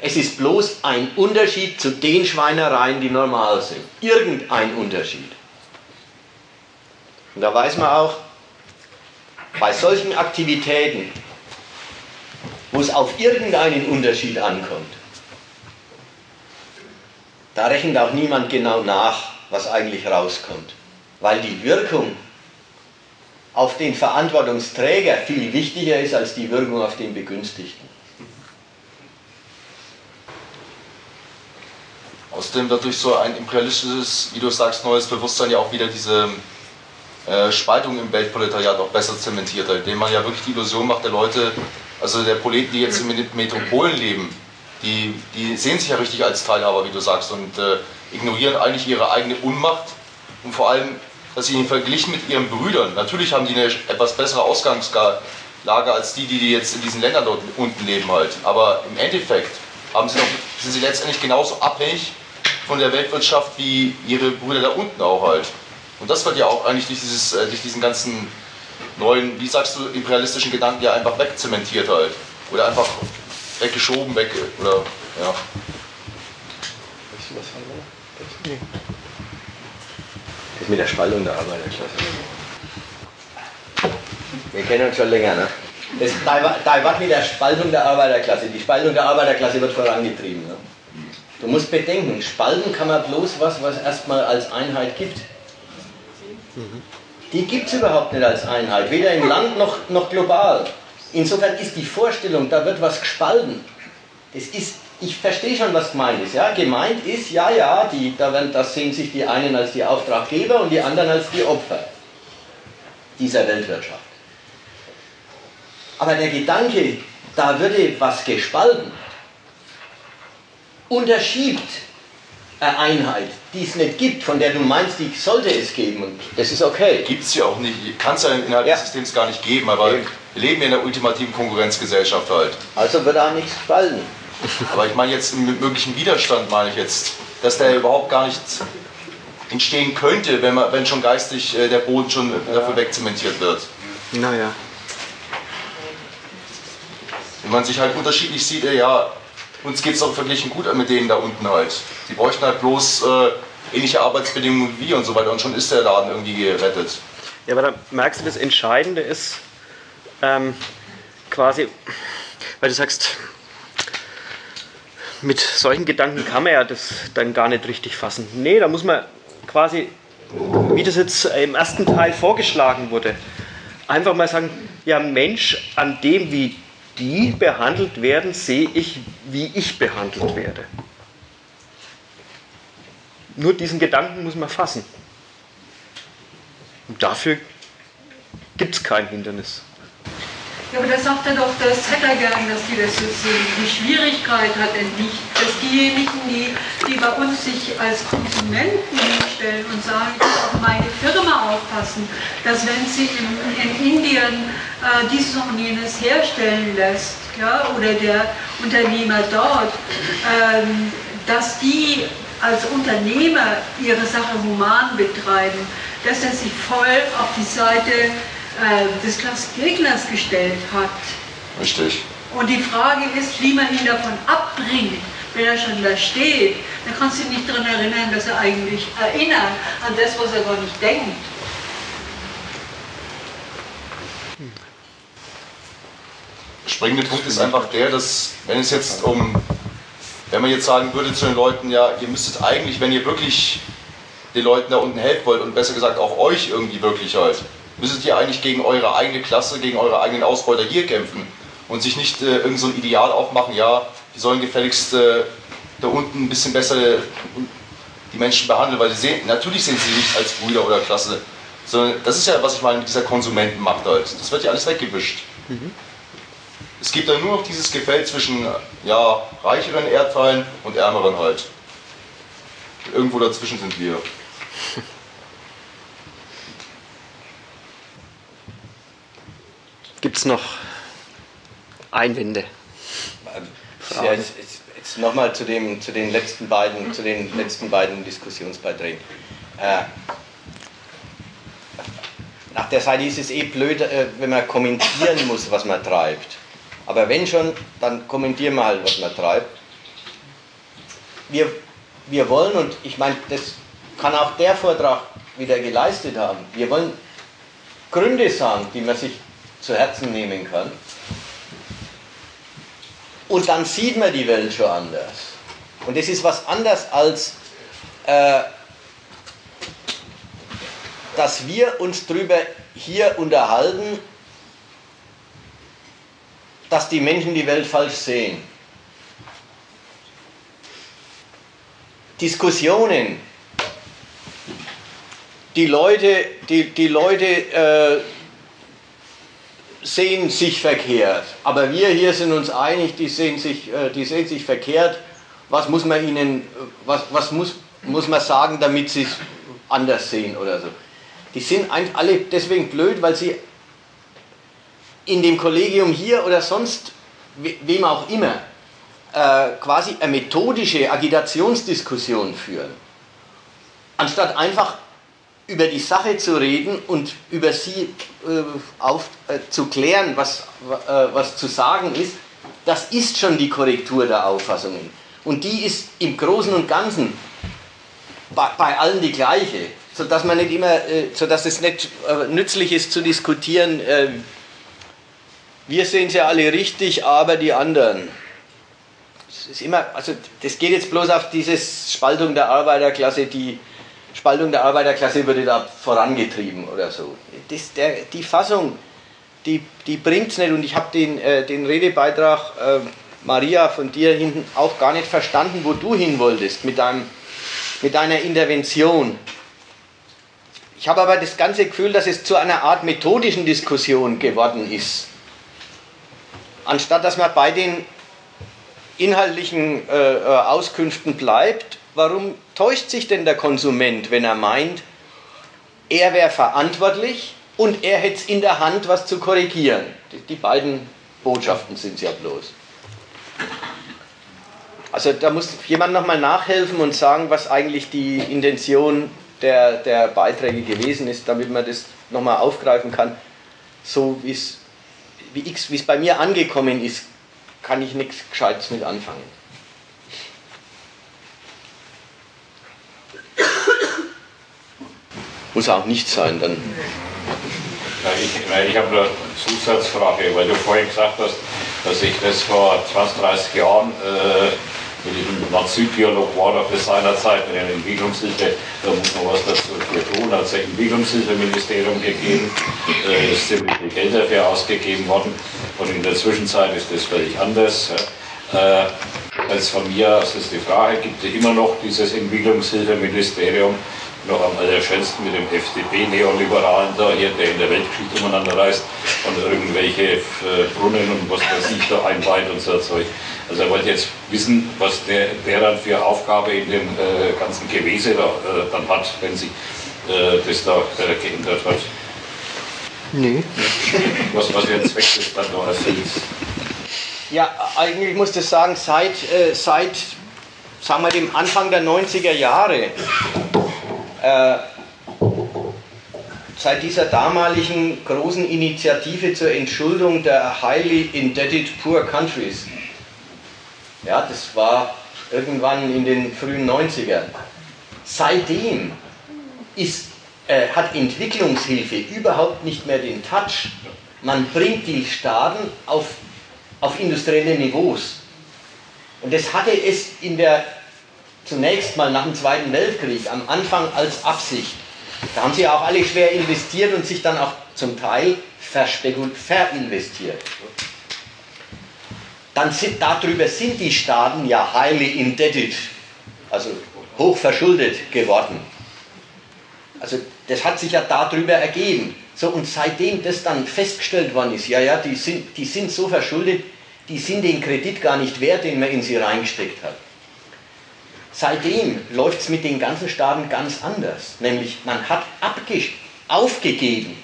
Es ist bloß ein Unterschied zu den Schweinereien, die normal sind. Irgendein Unterschied. Und da weiß man auch, bei solchen Aktivitäten, wo es auf irgendeinen Unterschied ankommt, da rechnet auch niemand genau nach, was eigentlich rauskommt, weil die Wirkung auf den Verantwortungsträger viel wichtiger ist als die Wirkung auf den Begünstigten. Außerdem wird durch so ein imperialistisches, wie du sagst, neues Bewusstsein ja auch wieder diese äh, Spaltung im Weltproletariat auch besser zementiert, indem man ja wirklich die Illusion macht, der Leute, also der Proleten, die jetzt in Metropolen leben, die, die sehen sich ja richtig als Teilhaber, wie du sagst, und äh, ignorieren eigentlich ihre eigene Unmacht und vor allem, dass sie verglichen mit ihren Brüdern, natürlich haben die eine etwas bessere Ausgangslage als die, die jetzt in diesen Ländern dort unten leben halt, aber im Endeffekt haben sie noch, sind sie letztendlich genauso abhängig von der Weltwirtschaft wie ihre Brüder da unten auch halt. Und das wird ja auch eigentlich durch, dieses, äh, durch diesen ganzen neuen, wie sagst du, imperialistischen Gedanken ja einfach wegzementiert halt. Oder einfach weggeschoben, weg, oder, ja. Das mit der Spaltung der Arbeiterklasse. Wir kennen uns schon länger, ne? Das, da, da war mit der Spaltung der Arbeiterklasse. Die Spaltung der Arbeiterklasse wird vorangetrieben. Ne? Du musst bedenken, spalten kann man bloß was, was erstmal als Einheit gibt. Die gibt es überhaupt nicht als Einheit, weder im Land noch, noch global. Insofern ist die Vorstellung, da wird was gespalten. Das ist, ich verstehe schon, was gemeint ist. Ja? Gemeint ist, ja, ja, die, da werden, das sehen sich die einen als die Auftraggeber und die anderen als die Opfer dieser Weltwirtschaft. Aber der Gedanke, da würde was gespalten, unterschiebt eine Einheit, die es nicht gibt, von der du meinst, die sollte es geben. Und das ist okay. Gibt es ja auch nicht, kann es ja innerhalb Ja. des Systems gar nicht geben, aber Eben. wir leben ja in einer ultimativen Konkurrenzgesellschaft halt. Also wird auch nichts spalten. *laughs* Aber ich meine jetzt mit möglichen Widerstand, meine ich jetzt, dass der überhaupt gar nicht entstehen könnte, wenn, man, wenn schon geistig äh, der Boden schon dafür wegzementiert wird. Naja. Wenn man sich halt unterschiedlich sieht, äh, ja, uns geht es doch verglichen gut mit denen da unten halt. Die bräuchten halt bloß äh, ähnliche Arbeitsbedingungen wie wir und so weiter und schon ist der Laden irgendwie gerettet. Ja, aber da merkst du, das Entscheidende ist ähm, quasi, weil du sagst, mit solchen Gedanken kann man ja das dann gar nicht richtig fassen. Nee, da muss man quasi, wie das jetzt im ersten Teil vorgeschlagen wurde, einfach mal sagen, ja Mensch, an dem, wie die behandelt werden, sehe ich, wie ich behandelt werde. Nur diesen Gedanken muss man fassen. Und dafür gibt es kein Hindernis. Ja, aber da sagt er doch der Zettergang, dass die das so sehen. Die Schwierigkeit hat er nicht, dass diejenigen, die, die bei uns sich als Konsumenten hinstellen und sagen, ich muss auf meine Firma aufpassen, dass wenn sie in, in Indien äh, dieses und jenes herstellen lässt, ja, oder der Unternehmer dort, ähm, dass die als Unternehmer ihre Sache human betreiben, dass er sich voll auf die Seite äh, des Gegners gestellt hat. Richtig. Und die Frage ist, wie man ihn davon abbringt. Wenn er schon da steht, dann kannst du ihn nicht daran erinnern, dass er eigentlich erinnert an das, was er gar nicht denkt. Der springende Punkt ist einfach der, dass wenn es jetzt um, wenn man jetzt sagen würde zu den Leuten, ja, ihr müsstet eigentlich, wenn ihr wirklich den Leuten da unten helfen wollt und besser gesagt auch euch irgendwie wirklich halt, müsstet ihr eigentlich gegen eure eigene Klasse, gegen eure eigenen Ausbeuter hier kämpfen und sich nicht äh, irgend so ein Ideal aufmachen, ja, die sollen gefälligst äh, da unten ein bisschen besser äh, die Menschen behandeln, weil sie sehen, natürlich sehen sie nicht als Brüder oder Klasse, sondern das ist ja, was ich meine mit dieser Konsumentenmacht halt. Das wird ja alles weggewischt. Es gibt dann nur noch dieses Gefälle zwischen ja, reicheren Erdteilen und ärmeren halt. Irgendwo dazwischen sind wir. *laughs* Gibt es noch Einwände? Ja, jetzt, jetzt, jetzt nochmal zu, dem, zu, den letzten beiden, zu den letzten beiden Diskussionsbeiträgen. Äh, nach der Seite ist es eh blöd, äh, wenn man kommentieren muss, was man treibt. Aber wenn schon, dann kommentieren wir halt, was man treibt. Wir, wir wollen, und ich meine, das kann auch der Vortrag wieder geleistet haben, wir wollen Gründe sagen, die man sich zu Herzen nehmen kann. Und dann sieht man die Welt schon anders. Und das ist was anderes als, äh, dass wir uns darüber hier unterhalten, dass die Menschen die Welt falsch sehen. Diskussionen, die Leute, die, die Leute äh, sehen sich verkehrt. Aber wir hier sind uns einig, die sehen sich, äh, die sehen sich verkehrt. Was muss man ihnen, was, was muss, muss man sagen, damit sie es anders sehen oder so? Die sind eigentlich alle deswegen blöd, weil sie in dem Kollegium hier oder sonst, we- wem auch immer, äh, quasi eine methodische Agitationsdiskussion führen. Anstatt einfach über die Sache zu reden und über sie äh, auf, äh, zu klären, was, äh, was zu sagen ist, das ist schon die Korrektur der Auffassungen. Und die ist im Großen und Ganzen bei, bei allen die gleiche, sodass, man nicht immer, äh, sodass es nicht äh, nützlich ist zu diskutieren, äh, wir sehen es ja alle richtig, aber die anderen. Das ist immer, also das geht jetzt bloß auf diese Spaltung der Arbeiterklasse, die Spaltung der Arbeiterklasse wurde da vorangetrieben oder so. Das, der, die Fassung, die, die bringt es nicht und ich habe den, äh, den Redebeitrag äh, Maria von dir hinten auch gar nicht verstanden, wo du hin wolltest mit, deinem, mit deiner Intervention. Ich habe aber das ganze Gefühl, dass es zu einer Art methodischen Diskussion geworden ist. Anstatt dass man bei den inhaltlichen äh, äh, Auskünften bleibt, warum täuscht sich denn der Konsument, wenn er meint, er wäre verantwortlich und er hätte es in der Hand, was zu korrigieren? Die, die beiden Botschaften sind es ja bloß. Also da muss jemand nochmal nachhelfen und sagen, was eigentlich die Intention der, der Beiträge gewesen ist, damit man das nochmal aufgreifen kann. So wie es wie es bei mir angekommen ist, kann ich nichts Gescheites mit anfangen. Muss auch nicht sein, dann. Ich, ich habe eine Zusatzfrage, weil du vorhin gesagt hast, dass ich das vor 20, 30 Jahren äh, mit diesem Nord-Süd-Dialog war doch bis seiner Zeit mit der Entwicklungshilfe, da muss man was dazu tun, hat es ein Entwicklungshilfeministerium gegeben, äh, ist ziemlich viel Geld dafür ausgegeben worden und in der Zwischenzeit ist das völlig anders. Ja. Äh, als von mir aus ist die Frage, gibt es immer noch dieses Entwicklungshilfeministerium, noch am allerschönsten mit dem FDP-Neoliberalen da hier, der in der Weltgeschichte umeinander reist und irgendwelche äh, Brunnen und was weiß ich da einweiht und so Zeug. Also er wollte jetzt wissen, was der, der dann für Aufgabe in dem äh, ganzen Gewese da, äh, dann hat, wenn sich äh, das da äh, geändert hat. Nee. Was, was für ein Zweck das dann noch erfüllt. Ja, eigentlich muss ich sagen, seit, äh, seit sagen wir, dem Anfang der 90er Jahre, äh, seit dieser damaligen großen Initiative zur Entschuldung der highly indebted poor countries, ja, das war irgendwann in den frühen 90ern. Seitdem ist, äh, hat Entwicklungshilfe überhaupt nicht mehr den Touch. Man bringt die Staaten auf, auf industrielle Niveaus. Und das hatte es in der, zunächst mal nach dem Zweiten Weltkrieg, am Anfang als Absicht. Da haben sie auch alle schwer investiert und sich dann auch zum Teil verinvestiert dann sind, darüber sind die Staaten ja highly indebted, also hoch verschuldet geworden. Also das hat sich ja darüber ergeben. So, und seitdem das dann festgestellt worden ist, ja, ja, die sind, die sind so verschuldet, die sind den Kredit gar nicht wert, den man in sie reingesteckt hat. Seitdem läuft es mit den ganzen Staaten ganz anders. Nämlich man hat aufgegeben,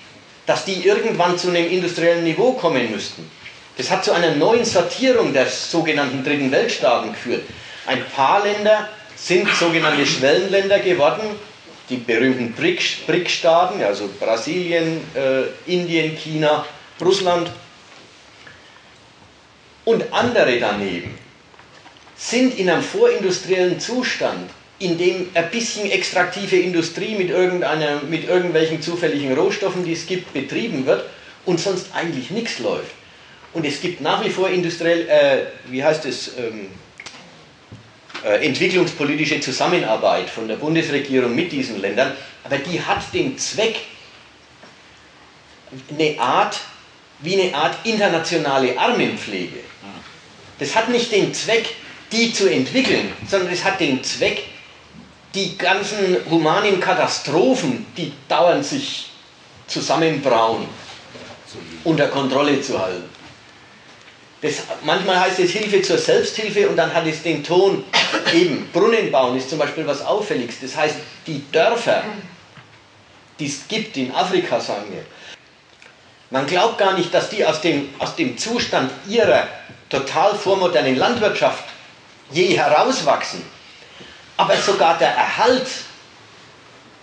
dass die irgendwann zu einem industriellen Niveau kommen müssten. Das hat zu einer neuen Sortierung der sogenannten Dritten Weltstaaten geführt. Ein paar Länder sind sogenannte Schwellenländer geworden, die berühmten BRIC-Staaten, also Brasilien, äh, Indien, China, Russland und andere daneben sind in einem vorindustriellen Zustand, in dem ein bisschen extraktive Industrie mit, irgendeiner, mit irgendwelchen zufälligen Rohstoffen, die es gibt, betrieben wird und sonst eigentlich nichts läuft. Und es gibt nach wie vor industriell, äh, wie heißt es, ähm, äh, entwicklungspolitische Zusammenarbeit von der Bundesregierung mit diesen Ländern, aber die hat den Zweck, eine Art, wie eine Art internationale Armenpflege. Das hat nicht den Zweck, die zu entwickeln, sondern es hat den Zweck, die ganzen humanen Katastrophen, die dauernd sich zusammenbrauen, unter Kontrolle zu halten. Das, manchmal heißt es Hilfe zur Selbsthilfe und dann hat es den Ton, *coughs* eben Brunnen bauen ist zum Beispiel was Auffälliges. Das heißt, die Dörfer, die es gibt in Afrika, sagen wir, man glaubt gar nicht, dass die aus dem, aus dem Zustand ihrer total vormodernen Landwirtschaft je herauswachsen. Aber sogar der Erhalt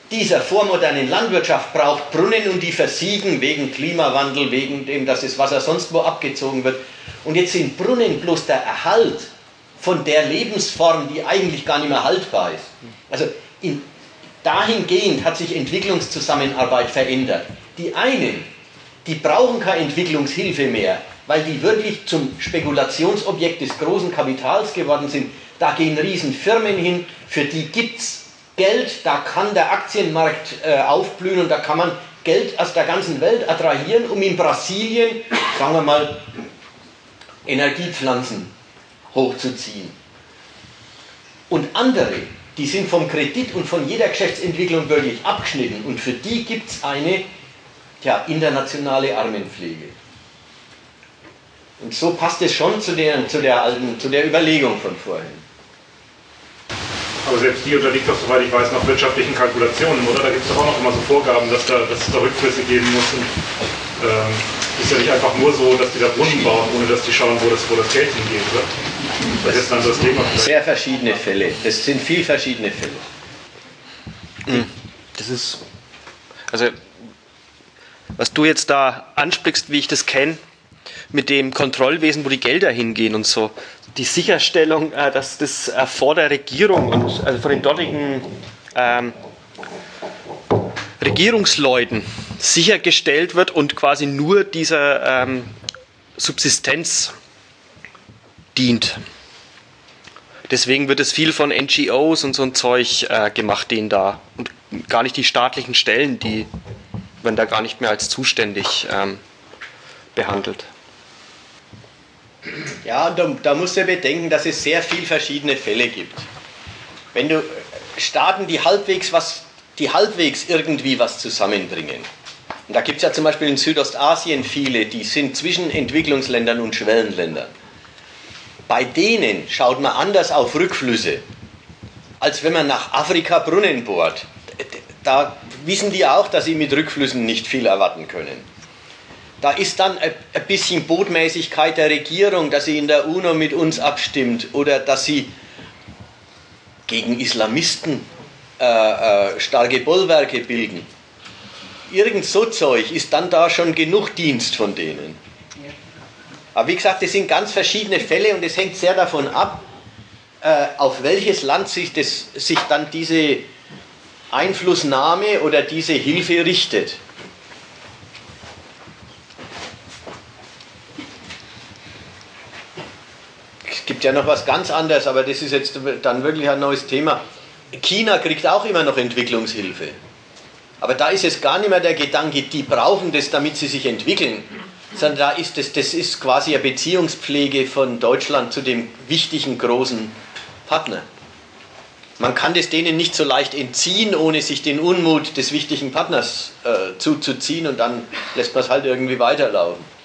dieser vormodernen Landwirtschaft braucht Brunnen und die versiegen wegen Klimawandel, wegen dem, dass das Wasser sonst wo abgezogen wird. Und jetzt sind Brunnen bloß der Erhalt von der Lebensform, die eigentlich gar nicht mehr haltbar ist. Also in, dahingehend hat sich Entwicklungszusammenarbeit verändert. Die einen, die brauchen keine Entwicklungshilfe mehr, weil die wirklich zum Spekulationsobjekt des großen Kapitals geworden sind. Da gehen Riesenfirmen hin, für die gibt es Geld, da kann der Aktienmarkt äh, aufblühen und da kann man Geld aus der ganzen Welt attrahieren, um in Brasilien, sagen wir mal, Energiepflanzen hochzuziehen. Und andere, die sind vom Kredit und von jeder Geschäftsentwicklung wirklich abgeschnitten und für die gibt es eine tja, internationale Armenpflege. Und so passt es schon zu der, zu der, alten, zu der Überlegung von vorhin. Aber selbst die unterliegt doch, soweit ich weiß, noch wirtschaftlichen Kalkulationen, oder? Da gibt es doch auch noch immer so Vorgaben, dass, da, dass es da Rückflüsse geben muss. Und, ähm, ist ja nicht einfach nur so, dass die da Brunnen bauen, ohne dass die schauen, wo das, wo das Geld hingeht, oder? Das ist dann das Thema. Vielleicht. Sehr verschiedene Fälle. Das sind viel verschiedene Fälle. Hm. Das ist, also, was du jetzt da ansprichst, wie ich das kenne, mit dem Kontrollwesen, wo die Gelder hingehen und so. Die Sicherstellung, äh, dass das äh, vor der Regierung und also von den dortigen ähm, Regierungsleuten sichergestellt wird und quasi nur dieser ähm, Subsistenz dient. Deswegen wird es viel von NGOs und so ein Zeug äh, gemacht, denen da und gar nicht die staatlichen Stellen, die werden da gar nicht mehr als zuständig ähm, behandelt. Ja, da, da musst du bedenken, dass es sehr viele verschiedene Fälle gibt. Wenn du Staaten, die halbwegs was, die halbwegs irgendwie was zusammenbringen. Und da gibt es ja zum Beispiel in Südostasien viele, die sind zwischen Entwicklungsländern und Schwellenländern. Bei denen schaut man anders auf Rückflüsse, als wenn man nach Afrika Brunnen bohrt. Da wissen die auch, dass sie mit Rückflüssen nicht viel erwarten können. Da ist dann ein bisschen Botmäßigkeit der Regierung, dass sie in der UNO mit uns abstimmt oder dass sie gegen Islamisten äh, äh, starke Bollwerke bilden. Irgend so Zeug ist dann da schon genug Dienst von denen. Aber wie gesagt, das sind ganz verschiedene Fälle und es hängt sehr davon ab, äh, auf welches Land sich, das, sich dann diese Einflussnahme oder diese Hilfe richtet. Gibt ja noch was ganz anderes, aber das ist jetzt dann wirklich ein neues Thema. China kriegt auch immer noch Entwicklungshilfe. Aber da ist es gar nicht mehr der Gedanke, die brauchen das, damit sie sich entwickeln, sondern da ist das, das ist quasi eine Beziehungspflege von Deutschland zu dem wichtigen großen Partner. Man kann das denen nicht so leicht entziehen, ohne sich den Unmut des wichtigen Partners äh, zuzuziehen und dann lässt man es halt irgendwie weiterlaufen.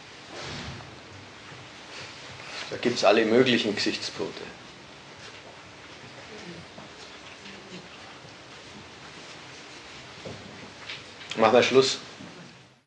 Da gibt es alle möglichen Gesichtspunkte. Machen wir Schluss.